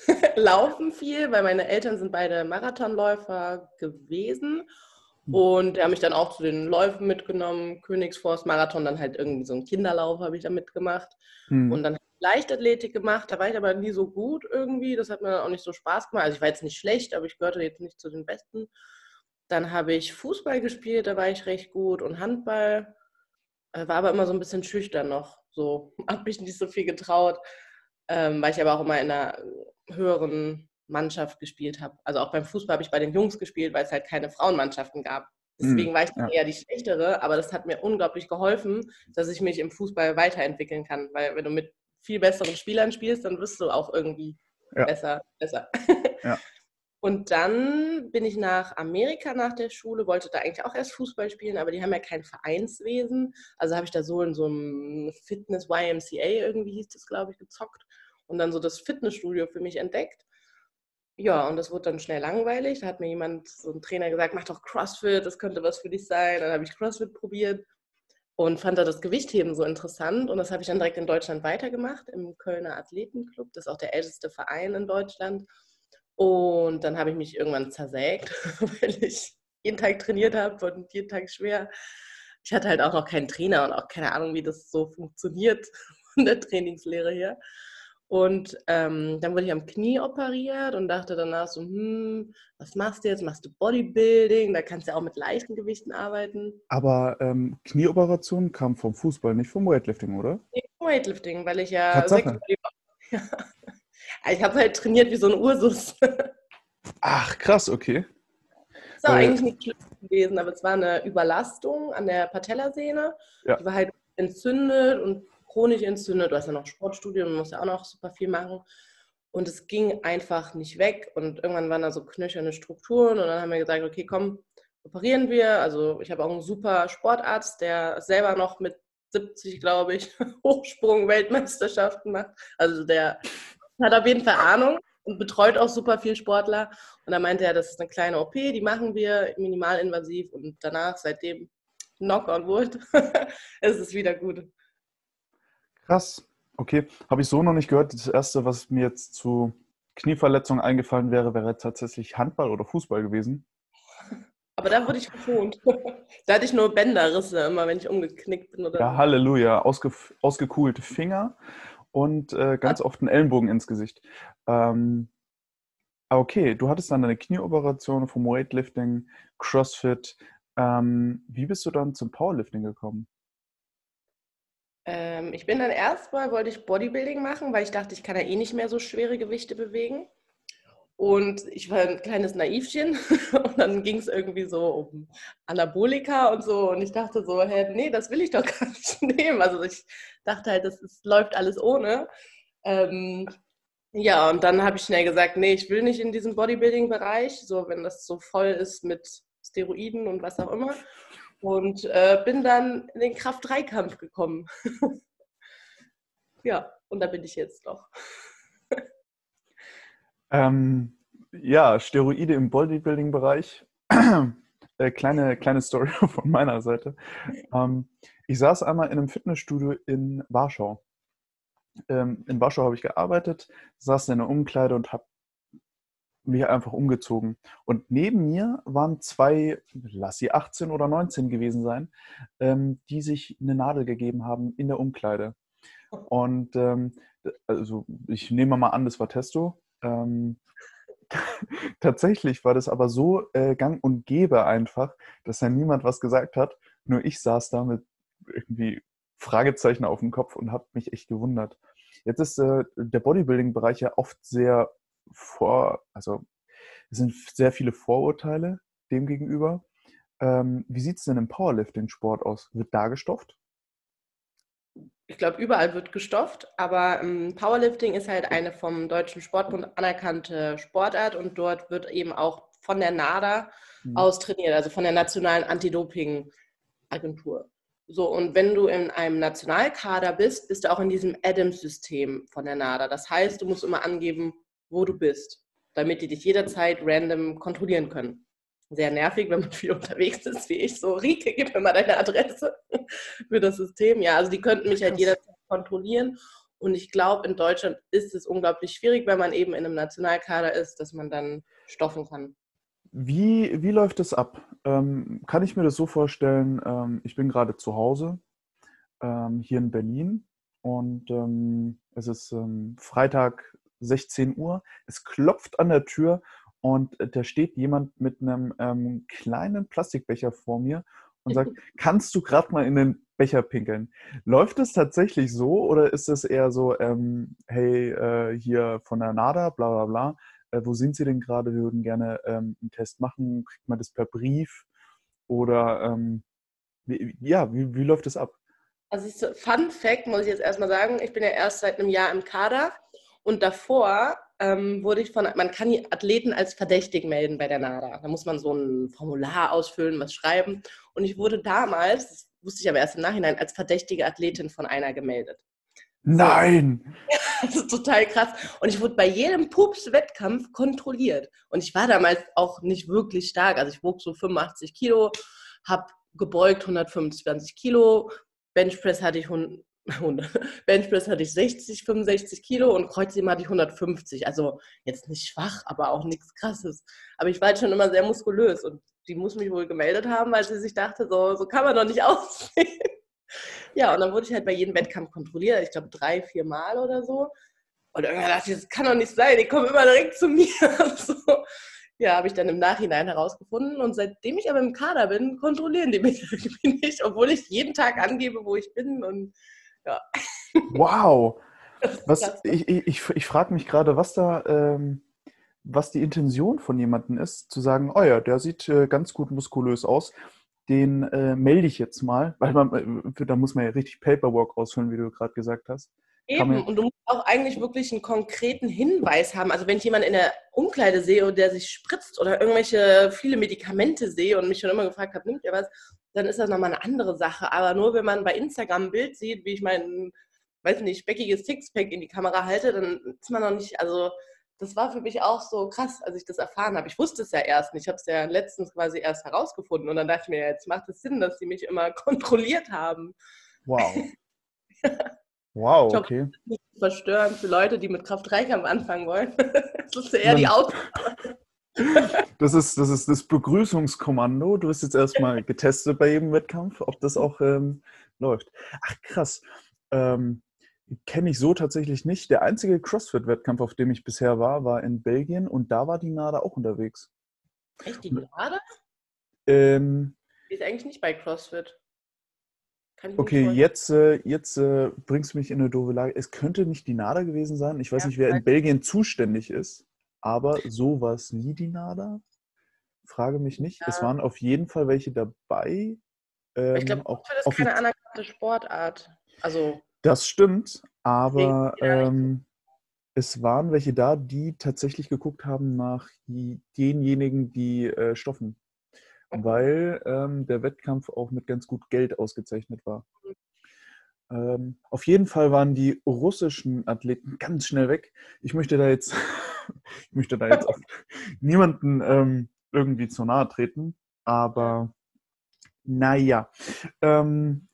[SPEAKER 2] <laughs> Laufen viel, weil meine Eltern sind beide Marathonläufer gewesen. Hm. Und er hat mich dann auch zu den Läufen mitgenommen, Königsforst Marathon, dann halt irgendwie so einen Kinderlauf habe ich da mitgemacht. Mhm. Und dann Leichtathletik gemacht, da war ich aber nie so gut irgendwie. Das hat mir dann auch nicht so Spaß gemacht. Also ich war jetzt nicht schlecht, aber ich gehörte jetzt nicht zu den Besten. Dann habe ich Fußball gespielt, da war ich recht gut und Handball. Äh, war aber immer so ein bisschen schüchtern noch. So, <laughs> habe mich nicht so viel getraut, ähm, weil ich aber auch immer in einer höheren Mannschaft gespielt habe. Also auch beim Fußball habe ich bei den Jungs gespielt, weil es halt keine Frauenmannschaften gab. Deswegen war ich dann ja. eher die schlechtere, aber das hat mir unglaublich geholfen, dass ich mich im Fußball weiterentwickeln kann. Weil wenn du mit viel besseren Spielern spielst, dann wirst du auch irgendwie ja. besser. besser. Ja. <laughs> Und dann bin ich nach Amerika nach der Schule, wollte da eigentlich auch erst Fußball spielen, aber die haben ja kein Vereinswesen. Also habe ich da so in so einem Fitness YMCA irgendwie hieß das, glaube ich, gezockt und dann so das Fitnessstudio für mich entdeckt. Ja, und das wurde dann schnell langweilig. Da hat mir jemand, so ein Trainer gesagt, mach doch CrossFit, das könnte was für dich sein. Dann habe ich CrossFit probiert und fand da das Gewichtheben so interessant. Und das habe ich dann direkt in Deutschland weitergemacht, im Kölner Athletenclub. Das ist auch der älteste Verein in Deutschland. Und dann habe ich mich irgendwann zersägt, <laughs> weil ich jeden Tag trainiert habe und jeden Tag schwer. Ich hatte halt auch noch keinen Trainer und auch keine Ahnung, wie das so funktioniert <laughs> von der Trainingslehre her. Und ähm, dann wurde ich am Knie operiert und dachte danach so, hm, was machst du jetzt? Machst du Bodybuilding? Da kannst du ja auch mit leichten Gewichten arbeiten.
[SPEAKER 3] Aber ähm, Knieoperation kam vom Fußball, nicht vom Weightlifting, oder?
[SPEAKER 2] Nee, vom Weightlifting, weil ich ja... Tatsache. <laughs> ja. Ich habe halt trainiert wie so ein Ursus.
[SPEAKER 3] Ach, krass, okay.
[SPEAKER 2] Das war eigentlich nicht schlimm gewesen, aber es war eine Überlastung an der Patellasehne. Ja. Die war halt entzündet und chronisch entzündet. Du hast ja noch Sportstudium, du musst ja auch noch super viel machen. Und es ging einfach nicht weg. Und irgendwann waren da so knöcherne Strukturen. Und dann haben wir gesagt, okay, komm, operieren wir. Also ich habe auch einen super Sportarzt, der selber noch mit 70, glaube ich, <laughs> Hochsprung-Weltmeisterschaften macht. Also der hat auf jeden Fall Ahnung und betreut auch super viel Sportler. Und da meinte er, das ist eine kleine OP, die machen wir minimalinvasiv und danach, seitdem Knock on Wood, <laughs> ist es wieder gut.
[SPEAKER 3] Krass. Okay, habe ich so noch nicht gehört. Das erste, was mir jetzt zu Knieverletzungen eingefallen wäre, wäre tatsächlich Handball oder Fußball gewesen. <laughs>
[SPEAKER 2] Aber da wurde ich geschont. <laughs> da hatte ich nur Bänderrisse immer, wenn ich umgeknickt bin. Oder
[SPEAKER 3] ja, Halleluja. Ausge ausgekuhlte Finger und äh, ganz oft einen Ellenbogen ins Gesicht. Ähm, okay, du hattest dann eine Knieoperation vom Weightlifting, CrossFit. Ähm, wie bist du dann zum Powerlifting gekommen?
[SPEAKER 2] Ähm, ich bin dann erstmal, wollte ich Bodybuilding machen, weil ich dachte, ich kann ja eh nicht mehr so schwere Gewichte bewegen. Und ich war ein kleines Naivchen <laughs> und dann ging es irgendwie so um Anabolika und so. Und ich dachte so, hä, nee, das will ich doch <laughs> gar nicht nehmen. Also ich dachte halt, das, das läuft alles ohne. Ähm, ja, und dann habe ich schnell gesagt, nee, ich will nicht in diesem Bodybuilding-Bereich, so wenn das so voll ist mit Steroiden und was auch immer. Und äh, bin dann in den Kraft-3-Kampf gekommen. <laughs> ja, und da bin ich jetzt noch.
[SPEAKER 3] Ähm, ja, Steroide im Bodybuilding-Bereich. <clears throat> äh, kleine, kleine Story <laughs> von meiner Seite. Ähm, ich saß einmal in einem Fitnessstudio in Warschau. Ähm, in Warschau habe ich gearbeitet, saß in einer Umkleide und habe mich einfach umgezogen. Und neben mir waren zwei, lass sie 18 oder 19 gewesen sein, ähm, die sich eine Nadel gegeben haben in der Umkleide. Und ähm, also ich nehme mal an, das war Testo. Ähm, <laughs> tatsächlich war das aber so äh, gang und gäbe einfach, dass da niemand was gesagt hat. Nur ich saß da mit irgendwie Fragezeichen auf dem Kopf und habe mich echt gewundert. Jetzt ist äh, der Bodybuilding-Bereich ja oft sehr vor, also es sind sehr viele Vorurteile dem gegenüber. Ähm, wie sieht es denn im Powerlifting-Sport aus? Wird da gestofft?
[SPEAKER 2] Ich glaube, überall wird gestofft, aber ähm, Powerlifting ist halt eine vom Deutschen Sportbund anerkannte Sportart und dort wird eben auch von der NADA mhm. aus trainiert, also von der Nationalen Anti-Doping-Agentur. So, und wenn du in einem Nationalkader bist, bist du auch in diesem Adams-System von der NADA. Das heißt, du musst immer angeben, wo du bist, damit die dich jederzeit random kontrollieren können sehr nervig, wenn man <laughs> viel unterwegs ist, wie ich. So, Rike, gib mir mal deine Adresse <laughs> für das System. Ja, also die könnten mich halt jederzeit kontrollieren. Und ich glaube, in Deutschland ist es unglaublich schwierig, wenn man eben in einem Nationalkader ist, dass man dann stoffen kann.
[SPEAKER 3] Wie, wie läuft das ab? Ähm, kann ich mir das so vorstellen, ähm, ich bin gerade zu Hause ähm, hier in Berlin und ähm, es ist ähm, Freitag 16 Uhr. Es klopft an der Tür und äh, da steht jemand mit einem ähm, kleinen Plastikbecher vor mir und sagt, <laughs> kannst du gerade mal in den Becher pinkeln? Läuft es tatsächlich so oder ist es eher so, ähm, hey, äh, hier von der NADA, bla bla bla, äh, wo sind Sie denn gerade? Wir würden gerne ähm, einen Test machen. Kriegt man das per Brief? Oder ähm, wie, ja, wie, wie läuft es ab?
[SPEAKER 2] Also so, Fun Fact muss ich jetzt erstmal sagen, ich bin ja erst seit einem Jahr im Kader und davor ähm, wurde ich von, man kann die Athleten als verdächtig melden bei der NADA. Da muss man so ein Formular ausfüllen, was schreiben. Und ich wurde damals, das wusste ich aber erst im Nachhinein, als verdächtige Athletin von einer gemeldet.
[SPEAKER 3] Nein! <laughs>
[SPEAKER 2] Das ist total krass. Und ich wurde bei jedem Pups-Wettkampf kontrolliert. Und ich war damals auch nicht wirklich stark. Also ich wog so 85 Kilo, habe gebeugt 125 Kilo, Benchpress hatte ich 100, <laughs> Benchpress hatte ich 60, 65 Kilo und Kreuzheben hatte ich 150. Also jetzt nicht schwach, aber auch nichts Krasses. Aber ich war halt schon immer sehr muskulös und die muss mich wohl gemeldet haben, weil sie sich dachte, so, so kann man doch nicht <laughs> aussehen. Ja, und dann wurde ich halt bei jedem Wettkampf kontrolliert. Ich glaube drei, vier Mal oder so. Und irgendwann dachte ich, das kann doch nicht sein, die kommen immer direkt zu mir. <laughs> so. Ja, habe ich dann im Nachhinein herausgefunden. Und seitdem ich aber im Kader bin, kontrollieren die mich nicht, obwohl ich jeden Tag angebe, wo ich bin. Und ja.
[SPEAKER 3] Wow. <laughs> Was, ich ich, ich frage mich gerade, was da, ähm, was die Intention von jemandem ist, zu sagen, oh ja, der sieht äh, ganz gut muskulös aus, den äh, melde ich jetzt mal, weil man, äh, da muss man ja richtig Paperwork ausfüllen, wie du gerade gesagt hast.
[SPEAKER 2] Eben, und du musst auch eigentlich wirklich einen konkreten Hinweis haben. Also wenn ich jemanden in der Umkleide sehe und der sich spritzt oder irgendwelche viele Medikamente sehe und mich schon immer gefragt habe, nimmt ihr was, dann ist das nochmal eine andere Sache. Aber nur wenn man bei Instagram ein Bild sieht, wie ich mein, weiß nicht, speckiges Sixpack in die Kamera halte, dann ist man noch nicht, also das war für mich auch so krass, als ich das erfahren habe. Ich wusste es ja erst nicht. Ich habe es ja letztens quasi erst herausgefunden. Und dann dachte ich mir, jetzt macht es Sinn, dass sie mich immer <laughs> kontrolliert haben.
[SPEAKER 3] Wow. <laughs> Wow,
[SPEAKER 2] ich okay. Das ist verstörend für Leute, die mit Kraft-Dreikampf anfangen wollen. <laughs> das ist eher die Auto. <laughs>
[SPEAKER 3] Das ist, das ist das Begrüßungskommando. Du wirst jetzt erstmal getestet bei jedem Wettkampf, ob das auch ähm, läuft. Ach, krass. Ähm, Kenne ich so tatsächlich nicht. Der einzige CrossFit-Wettkampf, auf dem ich bisher war, war in Belgien und da war die NADA auch unterwegs.
[SPEAKER 2] Echt, die NADA?
[SPEAKER 3] Ähm,
[SPEAKER 2] die ist eigentlich nicht bei CrossFit.
[SPEAKER 3] Okay, jetzt, äh, jetzt äh, bringst du mich in eine doofe Lage. Es könnte nicht die NADA gewesen sein. Ich weiß ja, nicht, wer in Belgien zuständig ist, aber sowas wie die NADA? Frage mich nicht. Ja. Es waren auf jeden Fall welche dabei.
[SPEAKER 2] Ähm, ich glaube, auch das ist keine anerkannte Sportart. Also
[SPEAKER 3] das stimmt, aber ähm, es waren welche da, die tatsächlich geguckt haben nach denjenigen, die äh, stoffen weil ähm, der Wettkampf auch mit ganz gut Geld ausgezeichnet war. Ähm, auf jeden Fall waren die russischen Athleten ganz schnell weg. Ich möchte da jetzt, <laughs> ich möchte da jetzt auch <laughs> niemanden ähm, irgendwie zu nahe treten, aber naja. Ähm,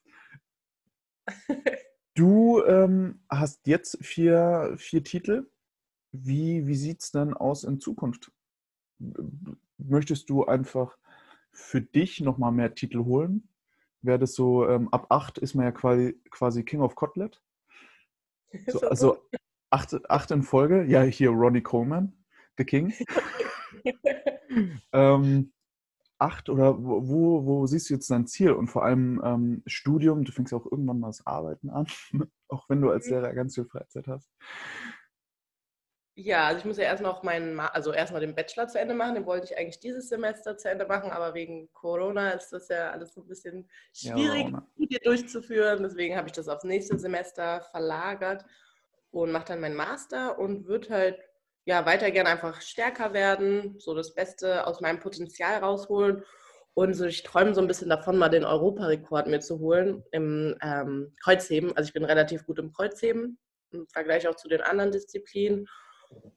[SPEAKER 3] <laughs> du ähm, hast jetzt vier, vier Titel. Wie, wie sieht es dann aus in Zukunft? Möchtest du einfach für dich nochmal mehr Titel holen? Wäre das so, ähm, ab 8 ist man ja quasi, quasi King of Kotlet. <laughs> So, also acht, acht in Folge. Ja, hier Ronnie Coleman, The King. <laughs> ähm, acht oder wo, wo siehst du jetzt dein Ziel? Und vor allem ähm, Studium, du fängst ja auch irgendwann mal das Arbeiten an, <laughs> auch wenn du als mhm. Lehrer ganz viel Freizeit hast.
[SPEAKER 2] Ja, also ich muss ja erst noch meinen, also erstmal den Bachelor zu Ende machen. Den wollte ich eigentlich dieses Semester zu Ende machen, aber wegen Corona ist das ja alles so ein bisschen schwierig, ja, Studie durchzuführen. Deswegen habe ich das aufs nächste Semester verlagert und mache dann meinen Master und würde halt ja weiter gerne einfach stärker werden, so das Beste aus meinem Potenzial rausholen. Und so, ich träume so ein bisschen davon, mal den Europarekord mir zu holen im ähm, Kreuzheben. Also ich bin relativ gut im Kreuzheben im Vergleich auch zu den anderen Disziplinen.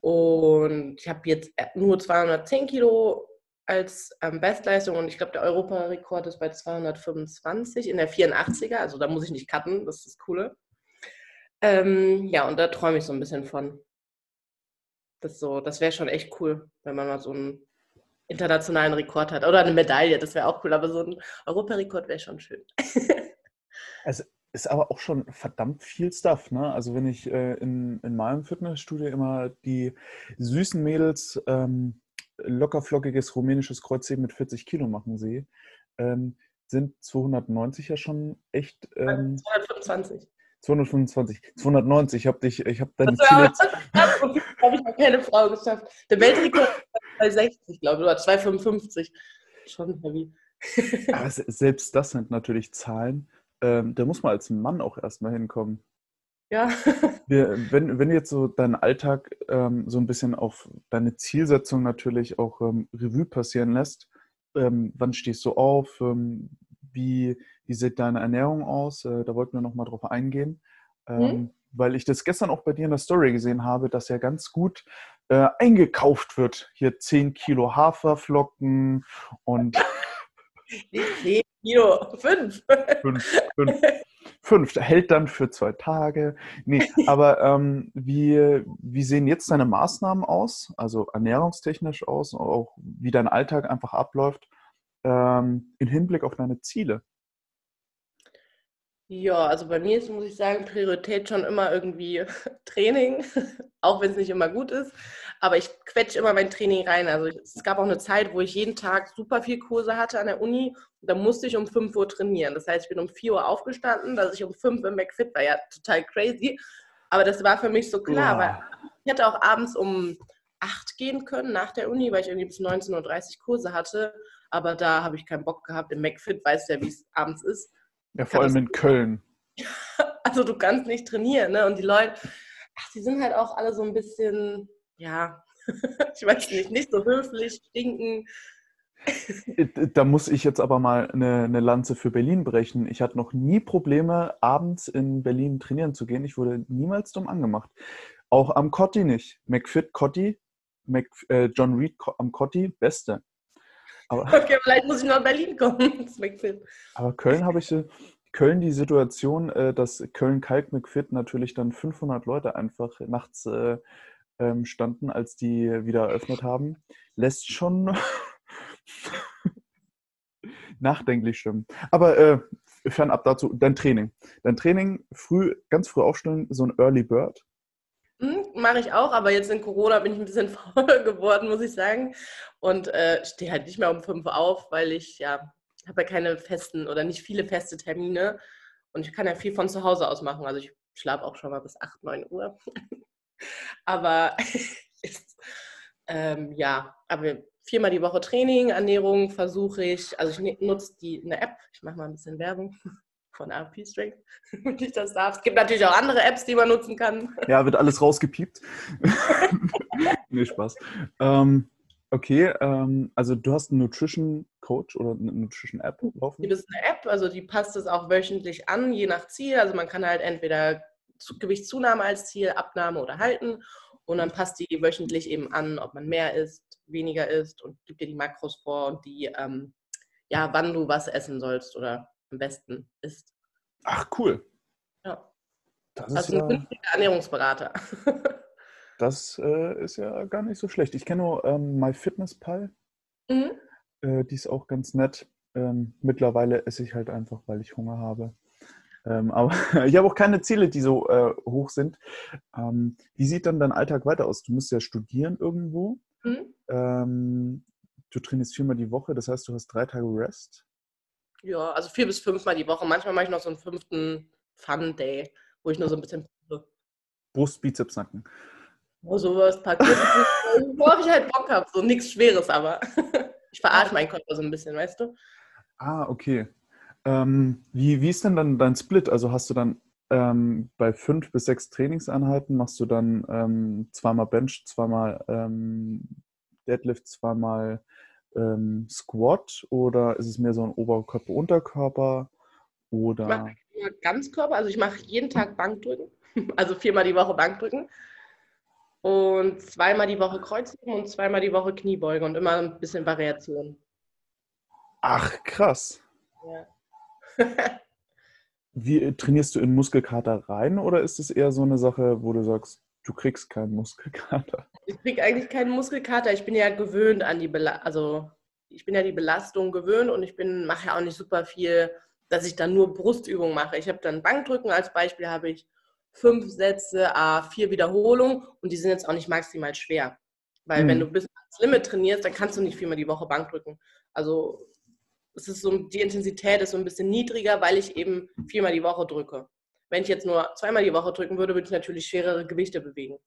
[SPEAKER 2] Und ich habe jetzt nur 210 Kilo als ähm, Bestleistung und ich glaube, der Europarekord ist bei 225 in der 84er. Also da muss ich nicht cutten, das ist das Coole. Ähm, ja, und da träume ich so ein bisschen von. Das, so, das wäre schon echt cool, wenn man mal so einen internationalen Rekord hat. Oder eine Medaille, das wäre auch cool, aber so ein Europarekord wäre schon schön. <laughs>
[SPEAKER 3] also ist aber auch schon verdammt viel Stuff. Ne? Also wenn ich äh, in, in meinem Fitnessstudio immer die süßen Mädels ähm, lockerflockiges rumänisches Kreuzheben mit 40 Kilo machen sehe, ähm, sind 290 ja schon echt. Ähm,
[SPEAKER 2] 225.
[SPEAKER 3] 225, 290. Ich habe dich, ich habe deine Ziele. <laughs>
[SPEAKER 2] habe ich noch keine Frau geschafft. Der Weltrekord ist bei 60, glaube ich, oder 255. Schon heavy.
[SPEAKER 3] Aber se- selbst das sind natürlich Zahlen. Ähm, da muss man als Mann auch erstmal hinkommen.
[SPEAKER 2] Ja. <laughs>
[SPEAKER 3] Wir, wenn, wenn du jetzt so deinen Alltag ähm, so ein bisschen auf deine Zielsetzung natürlich auch ähm, Revue passieren lässt, ähm, wann stehst du auf? Ähm, wie, wie sieht deine Ernährung aus? Äh, da wollten wir nochmal drauf eingehen. Ähm,
[SPEAKER 2] Mhm.
[SPEAKER 3] Weil ich das gestern auch bei dir in der Story gesehen habe, dass ja ganz gut äh, eingekauft wird. Hier 10 Kilo Haferflocken und <laughs>
[SPEAKER 2] 10 Kilo, 5.
[SPEAKER 3] fünf, fünf, fünf. Hält dann für zwei Tage. Nee, <laughs> aber ähm, wie, wie sehen jetzt deine Maßnahmen aus? Also ernährungstechnisch aus, auch wie dein Alltag einfach abläuft, ähm, im Hinblick auf deine Ziele.
[SPEAKER 2] Ja, also bei mir ist, muss ich sagen, Priorität schon immer irgendwie <laughs> Training, <laughs> auch wenn es nicht immer gut ist. Aber ich quetsche immer mein Training rein. Also es gab auch eine Zeit, wo ich jeden Tag super viel Kurse hatte an der Uni. Und da musste ich um 5 Uhr trainieren. Das heißt, ich bin um 4 Uhr aufgestanden, dass ich um 5 im McFit war. Ja, total crazy. Aber das war für mich so klar,
[SPEAKER 3] Uah.
[SPEAKER 2] weil ich hätte auch abends um 8 gehen können nach der Uni, weil ich irgendwie bis 19.30 Uhr Kurse hatte. Aber da habe ich keinen Bock gehabt. Im McFit weißt du ja, wie es abends ist.
[SPEAKER 3] Ja, vor allem in Köln. <laughs>
[SPEAKER 2] Also du kannst nicht trainieren, ne? Und die Leute, ach, die sind halt auch alle so ein bisschen, ja, <laughs> ich weiß nicht, nicht so höflich, stinken.
[SPEAKER 3] Äh, Da muss ich jetzt aber mal eine, eine Lanze für Berlin brechen. Ich hatte noch nie Probleme, abends in Berlin trainieren zu gehen. Ich wurde niemals dumm angemacht. Auch am Cotti nicht. McFit Cotti, Mc, äh, John Reed am Cotti, beste. Aber, <laughs>
[SPEAKER 2] Okay, vielleicht muss ich nach Berlin kommen. <laughs>
[SPEAKER 3] Aber Köln habe ich, äh, Köln die Situation, äh, dass Köln-Kalk McFit natürlich dann 500 Leute einfach nachts ähm, standen, als die wieder eröffnet haben, lässt schon <laughs> nachdenklich stimmen. Aber äh, fernab dazu, dein Training. Dein Training, früh, ganz früh aufstellen, so ein Early Bird.
[SPEAKER 2] Hm, Mache ich auch, aber jetzt in Corona bin ich ein bisschen <laughs> faul geworden, muss ich sagen. Und äh, stehe halt nicht mehr um 5 Uhr auf, weil ich ja, habe ja keine festen oder nicht viele feste Termine. Und ich kann ja viel von zu Hause aus machen. Also ich schlafe auch schon mal bis 8, 9 Uhr. <laughs> aber <laughs> ähm, ja, aber viermal die Woche Training, Ernährung versuche ich. Also ich ne- nutze die eine App. Ich mache mal ein bisschen Werbung <laughs> von RP Strength, <laughs> wenn ich das darf. Es gibt natürlich auch andere Apps, die man nutzen kann.
[SPEAKER 3] Ja, wird alles rausgepiept. nee, Spaß. Ähm, okay, ähm, also du hast einen Nutrition Coach oder eine Nutrition App laufen?
[SPEAKER 2] Das ist eine App, also die passt es auch wöchentlich an, je nach Ziel. Also man kann halt entweder Gewichtszunahme als Ziel, Abnahme oder halten. Und dann passt die wöchentlich eben an, ob man mehr isst, weniger isst und gibt dir die Makros vor und die, ähm, ja, wann du was essen sollst oder am besten isst.
[SPEAKER 3] Ach, cool.
[SPEAKER 2] Ja.
[SPEAKER 3] Das ist
[SPEAKER 2] Also ein
[SPEAKER 3] ja,
[SPEAKER 2] günstiger Ernährungsberater. <laughs>
[SPEAKER 3] das äh, ist ja gar nicht so schlecht. Ich kenne nur ähm, MyFitnessPal.
[SPEAKER 2] mhm.
[SPEAKER 3] Äh, die ist auch ganz nett. Ähm, mittlerweile esse ich halt einfach, weil ich Hunger habe. Ähm, aber <laughs> ich habe auch keine Ziele, die so äh, hoch sind. Ähm, wie sieht dann dein Alltag weiter aus? Du musst ja studieren irgendwo.
[SPEAKER 2] Mhm.
[SPEAKER 3] Ähm, du trainierst viermal die Woche, das heißt, du hast drei Tage Rest.
[SPEAKER 2] Ja, also vier bis fünfmal die Woche. Manchmal mache ich noch so einen fünften Fun-Day, wo ich nur so ein bisschen
[SPEAKER 3] Brust, Bizeps, Nacken.
[SPEAKER 2] wo sowas passiert, <laughs> worauf ich halt Bock habe. So nichts Schweres, aber <laughs> ich verarsche meinen Körper so ein bisschen, weißt du?
[SPEAKER 3] Ah, okay. Ähm, wie, wie ist denn dann dein Split? Also hast du dann ähm, bei fünf bis sechs Trainingseinheiten, machst du dann ähm, zweimal Bench, zweimal ähm, Deadlift, zweimal ähm, Squat oder ist es mehr so ein Oberkörper, Unterkörper
[SPEAKER 2] Ich
[SPEAKER 3] oder
[SPEAKER 2] mache immer Ganzkörper, also ich mache jeden Tag Bankdrücken, <laughs> also viermal die Woche Bankdrücken und zweimal die Woche Kreuzheben und zweimal die Woche Kniebeuge und immer ein bisschen Variation.
[SPEAKER 3] Ach, krass.
[SPEAKER 2] Ja.
[SPEAKER 3] Wie äh, trainierst du in Muskelkater rein oder ist es eher so eine Sache, wo du sagst, du kriegst keinen Muskelkater?
[SPEAKER 2] Ich kriege eigentlich keinen Muskelkater. Ich bin ja gewöhnt an die Belastung, also ich bin ja die Belastung gewöhnt und ich bin mache ja auch nicht super viel, dass ich dann nur Brustübungen mache. Ich habe dann Bankdrücken als Beispiel, habe ich fünf Sätze, a vier Wiederholungen und die sind jetzt auch nicht maximal schwer. Weil
[SPEAKER 3] Mhm.
[SPEAKER 2] wenn du bis ans Limit trainierst, dann kannst du nicht viermal die Woche Bankdrücken. Also es ist so, die Intensität ist so ein bisschen niedriger, weil ich eben viermal die Woche drücke. Wenn ich jetzt nur zweimal die Woche drücken würde, würde ich natürlich schwerere Gewichte bewegen.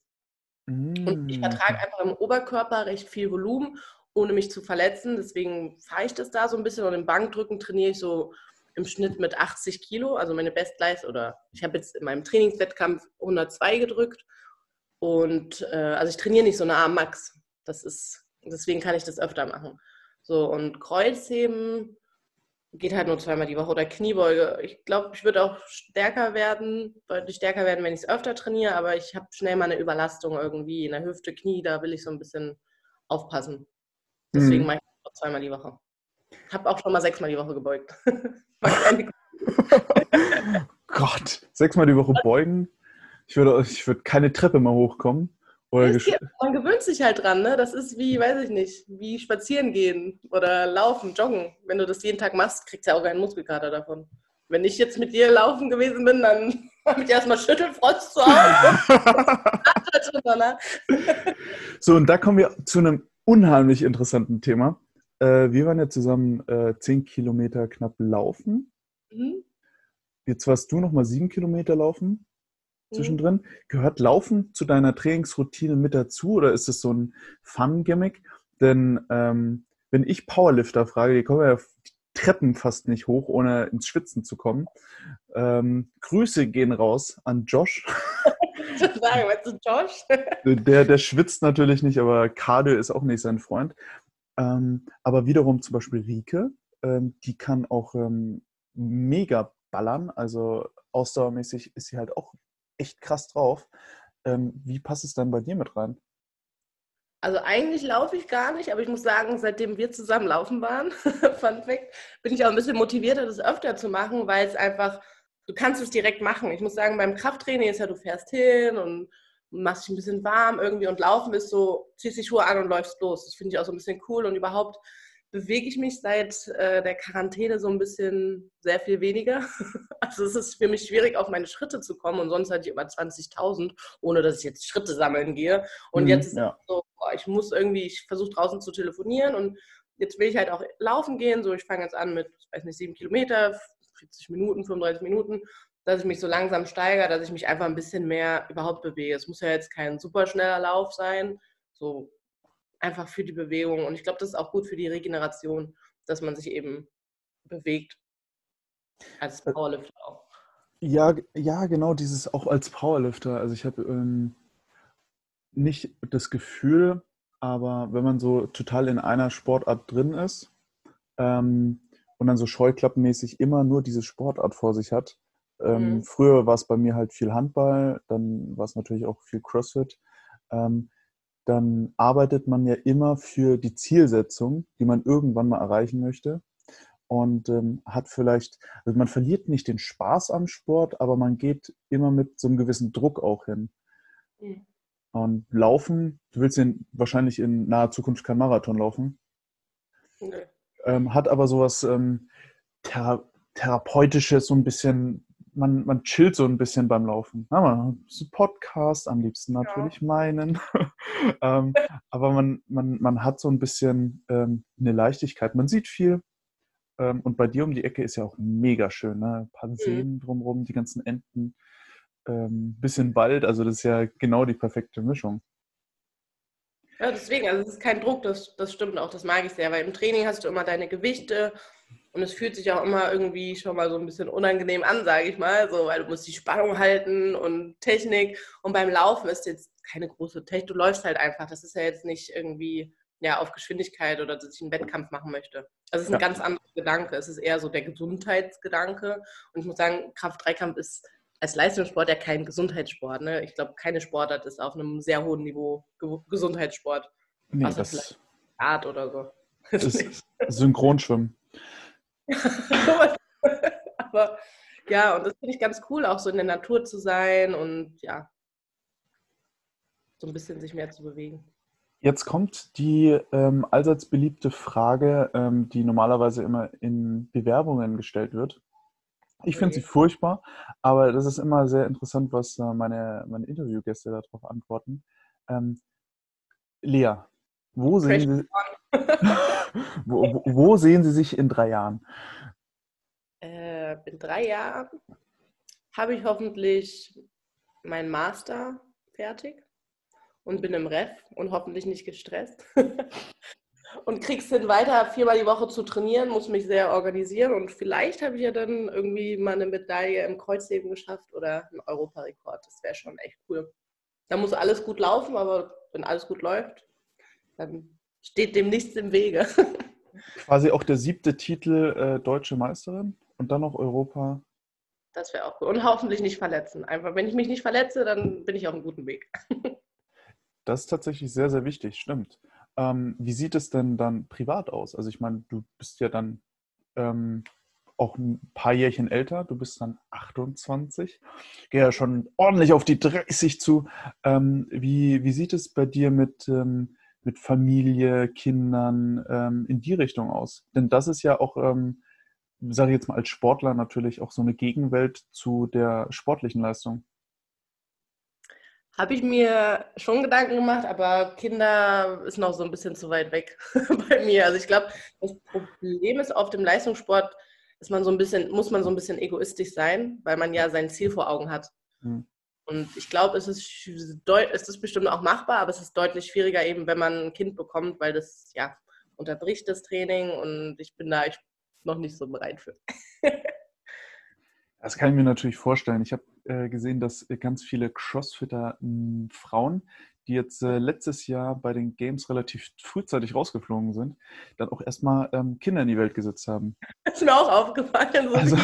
[SPEAKER 2] Und ich vertrage
[SPEAKER 3] Mm.
[SPEAKER 2] einfach im Oberkörper recht viel Volumen, ohne mich zu verletzen. Deswegen fahre ich das da so ein bisschen. Und im Bankdrücken trainiere ich so im Schnitt mit 80 Kilo. Also meine Bestleistung, oder ich habe jetzt in meinem Trainingswettkampf 102 gedrückt. Und äh, also ich trainiere nicht so nah am Max. Das ist, deswegen kann ich das öfter machen. So, und Kreuzheben geht halt nur zweimal die Woche oder Kniebeuge. Ich glaube, ich würde auch stärker werden, deutlich stärker werden, wenn ich es öfter trainiere, aber ich habe schnell mal eine Überlastung irgendwie in der Hüfte, Knie, da will ich so ein bisschen aufpassen. Deswegen
[SPEAKER 3] Mhm.
[SPEAKER 2] mache ich auch zweimal die Woche. Habe auch schon mal sechsmal die Woche gebeugt. <laughs> <laughs>
[SPEAKER 3] Gott, sechsmal die Woche beugen. Ich würde, ich würde keine Treppe mehr hochkommen.
[SPEAKER 2] Geht- Man gewöhnt sich halt dran, ne? Das ist wie, weiß ich nicht, wie spazieren gehen oder laufen, joggen. Wenn du das jeden Tag machst, kriegst du ja auch keinen Muskelkater davon. Wenn ich jetzt mit dir laufen gewesen bin, dann <laughs> habe ich erstmal Schüttelfrost zu Hause. <laughs> ne? <laughs>
[SPEAKER 3] So, und da kommen wir zu einem unheimlich interessanten Thema. Äh, wir waren ja zusammen äh, 10 Kilometer knapp laufen.
[SPEAKER 2] Mhm.
[SPEAKER 3] Jetzt warst du noch mal sieben Kilometer laufen
[SPEAKER 2] Mhm.
[SPEAKER 3] zwischendrin. Gehört Laufen zu deiner Trainingsroutine mit dazu oder ist es so ein Fun-Gimmick? Denn ähm, wenn ich Powerlifter frage, die kommen ja die Treppen fast nicht hoch, ohne ins Schwitzen zu kommen. Ähm, Grüße gehen raus an Josh. <laughs>
[SPEAKER 2] Sagen, weißt du, Josh?
[SPEAKER 3] Der, der schwitzt natürlich nicht, aber Cardio ist auch nicht sein Freund. Ähm, aber wiederum zum Beispiel Rike, ähm, die kann auch ähm, mega ballern. Also ausdauermäßig ist sie halt auch echt krass drauf. Ähm, wie passt es dann bei dir mit rein?
[SPEAKER 2] Also eigentlich laufe ich gar nicht, aber ich muss sagen, seitdem wir zusammen laufen waren, <laughs> Fun Fact, bin ich auch ein bisschen motivierter, das öfter zu machen, weil es einfach, du kannst es direkt machen. Ich muss sagen, beim Krafttraining ist ja, du fährst hin und machst dich ein bisschen warm irgendwie und laufen ist so, ziehst die Schuhe an und läufst los. Das finde ich auch so ein bisschen cool und überhaupt bewege ich mich seit äh, der Quarantäne so ein bisschen sehr viel weniger. <laughs> Also es ist für mich schwierig, auf meine Schritte zu kommen und sonst hatte ich über 20.000, ohne dass ich jetzt Schritte sammeln gehe. Und
[SPEAKER 3] Mhm,
[SPEAKER 2] jetzt ist
[SPEAKER 3] ja.
[SPEAKER 2] so, boah, ich muss irgendwie, ich versuche draußen zu telefonieren und jetzt will ich halt auch laufen gehen. So, ich fange jetzt an mit, ich weiß nicht, sieben Kilometer, 40 Minuten, 35 Minuten, dass ich mich so langsam steigere, dass ich mich einfach ein bisschen mehr überhaupt bewege. Es muss ja jetzt kein super schneller Lauf sein, so einfach für die Bewegung. Und ich glaube, das ist auch gut für die Regeneration, dass man sich eben bewegt. Als Powerlifter auch.
[SPEAKER 3] Ja, ja, genau, dieses auch als Powerlifter. Also ich habe ähm, nicht das Gefühl, aber wenn man so total in einer Sportart drin ist ähm, und dann so scheuklappenmäßig immer nur diese Sportart vor sich hat. Ähm,
[SPEAKER 2] Mhm.
[SPEAKER 3] Früher war es bei mir halt viel Handball, dann war es natürlich auch viel CrossFit. Ähm, dann arbeitet man ja immer für die Zielsetzung, die man irgendwann mal erreichen möchte. Und ähm, hat vielleicht, also man verliert nicht den Spaß am Sport, aber man geht immer mit so einem gewissen Druck auch hin.
[SPEAKER 2] Mhm.
[SPEAKER 3] Und laufen, du willst in, wahrscheinlich in naher Zukunft kein Marathon laufen,
[SPEAKER 2] Nö.
[SPEAKER 3] ähm, hat aber sowas ähm, Thera Therapeutisches, so ein bisschen, man, man chillt so ein bisschen beim Laufen. Ja, man hat so Podcast, am liebsten natürlich meinen. <laughs> ähm, aber man, man, man hat so ein bisschen ähm, eine Leichtigkeit. Man sieht viel. Ähm, und bei dir um die Ecke ist ja auch mega schön. Ne? Ein paar Seen drumherum, die ganzen Enten. Ähm, bisschen Wald, also das ist ja genau die perfekte Mischung.
[SPEAKER 2] Ja, deswegen, also es ist kein Druck, das, das stimmt auch, das mag ich sehr, weil im Training hast du immer deine Gewichte und es fühlt sich auch immer irgendwie schon mal so ein bisschen unangenehm an, sage ich mal, so, weil du musst die Spannung halten und Technik und beim Laufen ist jetzt keine große Technik, du läufst halt einfach, das ist ja jetzt nicht irgendwie ja, auf Geschwindigkeit oder dass ich einen Wettkampf machen möchte. Also es ist ein
[SPEAKER 3] Ja.
[SPEAKER 2] ganz anderer Gedanke, es ist eher so der Gesundheitsgedanke und ich muss sagen, Kraft-Dreikampf ist als Leistungssport ja kein Gesundheitssport. Ne? Ich glaube, keine Sportart ist auf einem sehr hohen Niveau Ge Gesundheitssport.
[SPEAKER 3] Nee,
[SPEAKER 2] Außer
[SPEAKER 3] das
[SPEAKER 2] vielleicht- Art oder so. <laughs>
[SPEAKER 3] ist Synchronschwimmen. <laughs>
[SPEAKER 2] Aber ja, und das finde ich ganz cool, auch so in der Natur zu sein und ja, so ein bisschen sich mehr zu bewegen.
[SPEAKER 3] Jetzt kommt die ähm, allseits beliebte Frage, ähm, die normalerweise immer in Bewerbungen gestellt wird. Ich finde sie furchtbar, aber das ist immer sehr interessant, was äh, meine, meine Interviewgäste darauf antworten. Ähm, Lea, Wo sehen, Sie, <laughs> wo, wo, sehen Sie sich in drei Jahren?
[SPEAKER 2] Äh, in drei Jahren habe ich hoffentlich meinen Master fertig und bin im Ref und hoffentlich nicht gestresst. <laughs> und krieg's hin, weiter viermal die Woche zu trainieren, muss mich sehr organisieren und vielleicht habe ich ja dann irgendwie mal eine Medaille im Kreuzheben geschafft oder einen Europarekord. Das wäre schon echt cool. Da muss alles gut laufen, aber wenn alles gut läuft, dann steht dem nichts im Wege. <laughs>
[SPEAKER 3] Quasi auch der siebte Titel äh, Deutsche Meisterin und dann noch Europa.
[SPEAKER 2] Das wäre auch cool. Und hoffentlich nicht verletzen. Einfach, wenn ich mich nicht verletze, dann bin ich auf einem guten Weg. <laughs>
[SPEAKER 3] Das ist tatsächlich sehr, sehr wichtig, stimmt. Ähm, wie sieht es denn dann privat aus? Also ich meine, du bist ja dann ähm, auch ein paar Jährchen älter, du bist dann 28, gehe ja schon ordentlich auf die 30 zu. Ähm, wie, wie sieht es bei dir mit, ähm, mit Familie, Kindern ähm, in die Richtung aus? Denn das ist ja auch, ähm, sage ich jetzt mal als Sportler natürlich auch so eine Gegenwelt zu der sportlichen Leistung.
[SPEAKER 2] Habe ich mir schon Gedanken gemacht, aber Kinder ist noch so ein bisschen zu weit weg <laughs> bei mir. Also ich glaube, das Problem ist auf dem Leistungssport, ist man so ein bisschen, muss man so ein bisschen egoistisch sein, weil man ja sein Ziel vor Augen hat. Mhm. Und ich glaube, es ist, es ist bestimmt auch machbar, aber es ist deutlich schwieriger eben, wenn man ein Kind bekommt, weil das ja unterbricht das Training und ich bin da ich noch nicht so bereit für.
[SPEAKER 3] Das kann ich mir natürlich vorstellen. Ich habe äh, gesehen, dass äh, ganz viele Crossfitter äh, Frauen, die jetzt äh, letztes Jahr bei den Games relativ frühzeitig rausgeflogen sind, dann auch erstmal ähm, Kinder in die Welt gesetzt haben.
[SPEAKER 2] Das ist mir auch aufgefallen. So, also,
[SPEAKER 3] so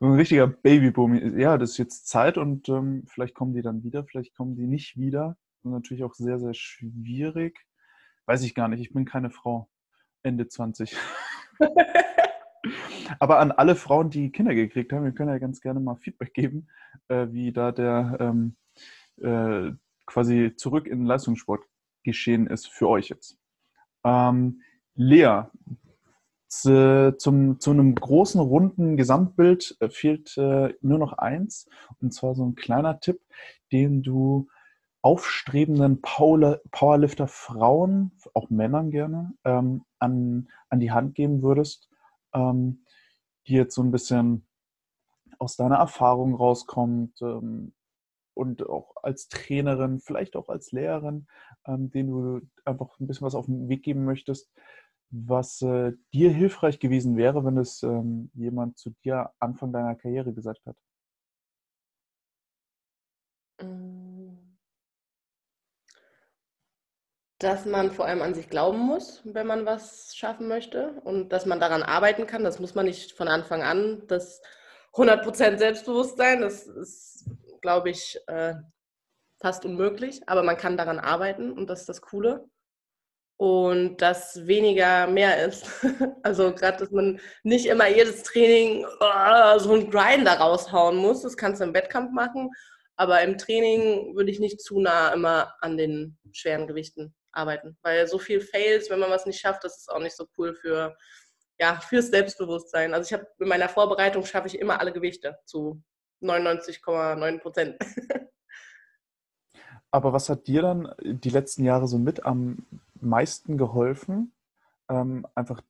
[SPEAKER 3] ein richtiger Babyboom. Ja, das ist jetzt Zeit und ähm, vielleicht kommen die dann wieder, vielleicht kommen die nicht wieder. Das ist natürlich auch sehr, sehr schwierig. Weiß ich gar nicht. Ich bin keine Frau. Ende 20. <laughs> Aber an alle Frauen, die Kinder gekriegt haben, wir können ja ganz gerne mal Feedback geben, äh, wie da der ähm, äh, quasi zurück in den Leistungssport geschehen ist für euch jetzt. Ähm, Lea, zu, zum, zu einem großen, runden Gesamtbild äh, fehlt äh, nur noch eins, und zwar so ein kleiner Tipp, den du aufstrebenden Powerlifter Frauen, auch Männern gerne, ähm, an, an die Hand geben würdest, ähm, die jetzt so ein bisschen aus deiner Erfahrung rauskommt ähm, und auch als Trainerin, vielleicht auch als Lehrerin, ähm, denen du einfach ein bisschen was auf den Weg geben möchtest, was äh, dir hilfreich gewesen wäre, wenn es ähm, jemand zu dir Anfang deiner Karriere gesagt hat?
[SPEAKER 2] Dass man vor allem an sich glauben muss, wenn man was schaffen möchte und dass man daran arbeiten kann. Das muss man nicht von Anfang an. Das 100% Selbstbewusstsein, das ist, glaube ich, äh, fast unmöglich. Aber man kann daran arbeiten und das ist das Coole. Und dass weniger mehr ist. <laughs> Also gerade, dass man nicht immer jedes Training oh, so ein Grind da raushauen muss. Das kannst du im Wettkampf machen. Aber im Training würde ich nicht zu nah immer an den schweren Gewichten arbeiten. Weil so viel Fails, wenn man was nicht schafft, das ist auch nicht so cool für, ja, fürs Selbstbewusstsein. Also ich habe in meiner Vorbereitung schaffe ich immer alle Gewichte zu 99,9 Prozent. <laughs>
[SPEAKER 3] Aber was hat dir dann die letzten Jahre so mit am meisten geholfen, ähm, einfach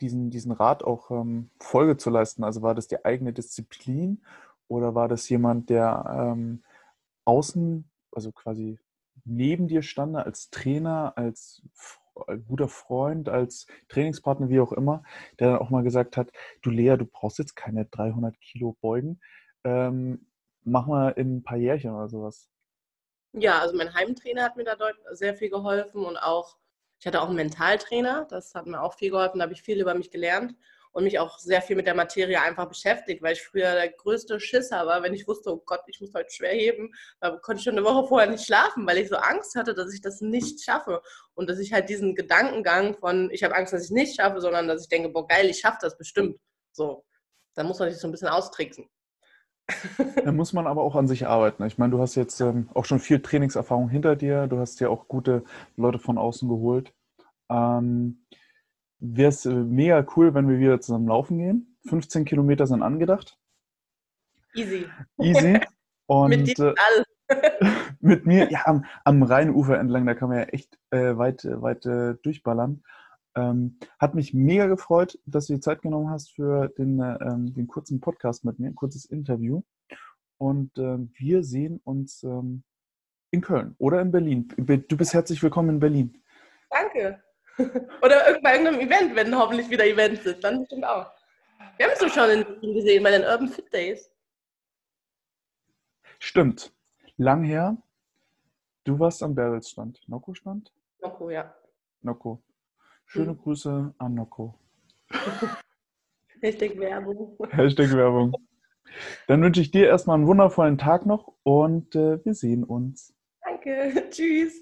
[SPEAKER 3] diesen, diesen Rat auch ähm, Folge zu leisten? Also war das die eigene Disziplin oder war das jemand, der ähm, außen, also quasi neben dir stand, als Trainer, als guter Freund, als Trainingspartner, wie auch immer, der dann auch mal gesagt hat, du Lea, du brauchst jetzt keine 300 Kilo beugen, ähm, mach mal in ein paar Jährchen oder sowas.
[SPEAKER 2] Ja, also mein Heimtrainer hat mir da sehr viel geholfen und auch, ich hatte auch einen Mentaltrainer, das hat mir auch viel geholfen, da habe ich viel über mich gelernt und mich auch sehr viel mit der Materie einfach beschäftigt, weil ich früher der größte Schisser war, wenn ich wusste, oh Gott, ich muss heute schwer heben, da konnte ich schon eine Woche vorher nicht schlafen, weil ich so Angst hatte, dass ich das nicht schaffe und dass ich halt diesen Gedankengang von, ich habe Angst, dass ich nicht schaffe, sondern dass ich denke, boah geil, ich schaffe das bestimmt. So, da muss man sich so ein bisschen austricksen.
[SPEAKER 3] Da muss man aber auch an sich arbeiten. Ich meine, du hast jetzt ähm, auch schon viel Trainingserfahrung hinter dir. Du hast ja auch gute Leute von außen geholt. Ähm, Wäre es äh, mega cool, wenn wir wieder zusammen laufen gehen. 15 Kilometer sind angedacht.
[SPEAKER 2] Easy.
[SPEAKER 3] Easy. <laughs>
[SPEAKER 2] Und, mit dir äh, <laughs>
[SPEAKER 3] mit mir, ja, am, am Rheinufer entlang, da kann man ja echt äh, weit, weit äh, durchballern. Ähm, hat mich mega gefreut, dass du dir Zeit genommen hast für den, äh, ähm, den kurzen Podcast mit mir, ein kurzes Interview. Und äh, wir sehen uns ähm, in Köln oder in Berlin. Du bist herzlich willkommen in Berlin.
[SPEAKER 2] Danke. <laughs> Oder bei irgendeinem Event, wenn hoffentlich wieder Events sind. Dann bestimmt auch. Wir haben es doch schon in Berlin gesehen bei den Urban Fit Days.
[SPEAKER 3] Stimmt. Lang her. Du warst am Barrels-Stand. Noko-Stand?
[SPEAKER 2] Noko, ja.
[SPEAKER 3] Noko. Schöne hm. Grüße an Noko. <laughs>
[SPEAKER 2] Hashtag Werbung.
[SPEAKER 3] Hashtag Werbung. Dann wünsche ich dir erstmal einen wundervollen Tag noch und äh, wir sehen uns.
[SPEAKER 2] Danke. <laughs> Tschüss.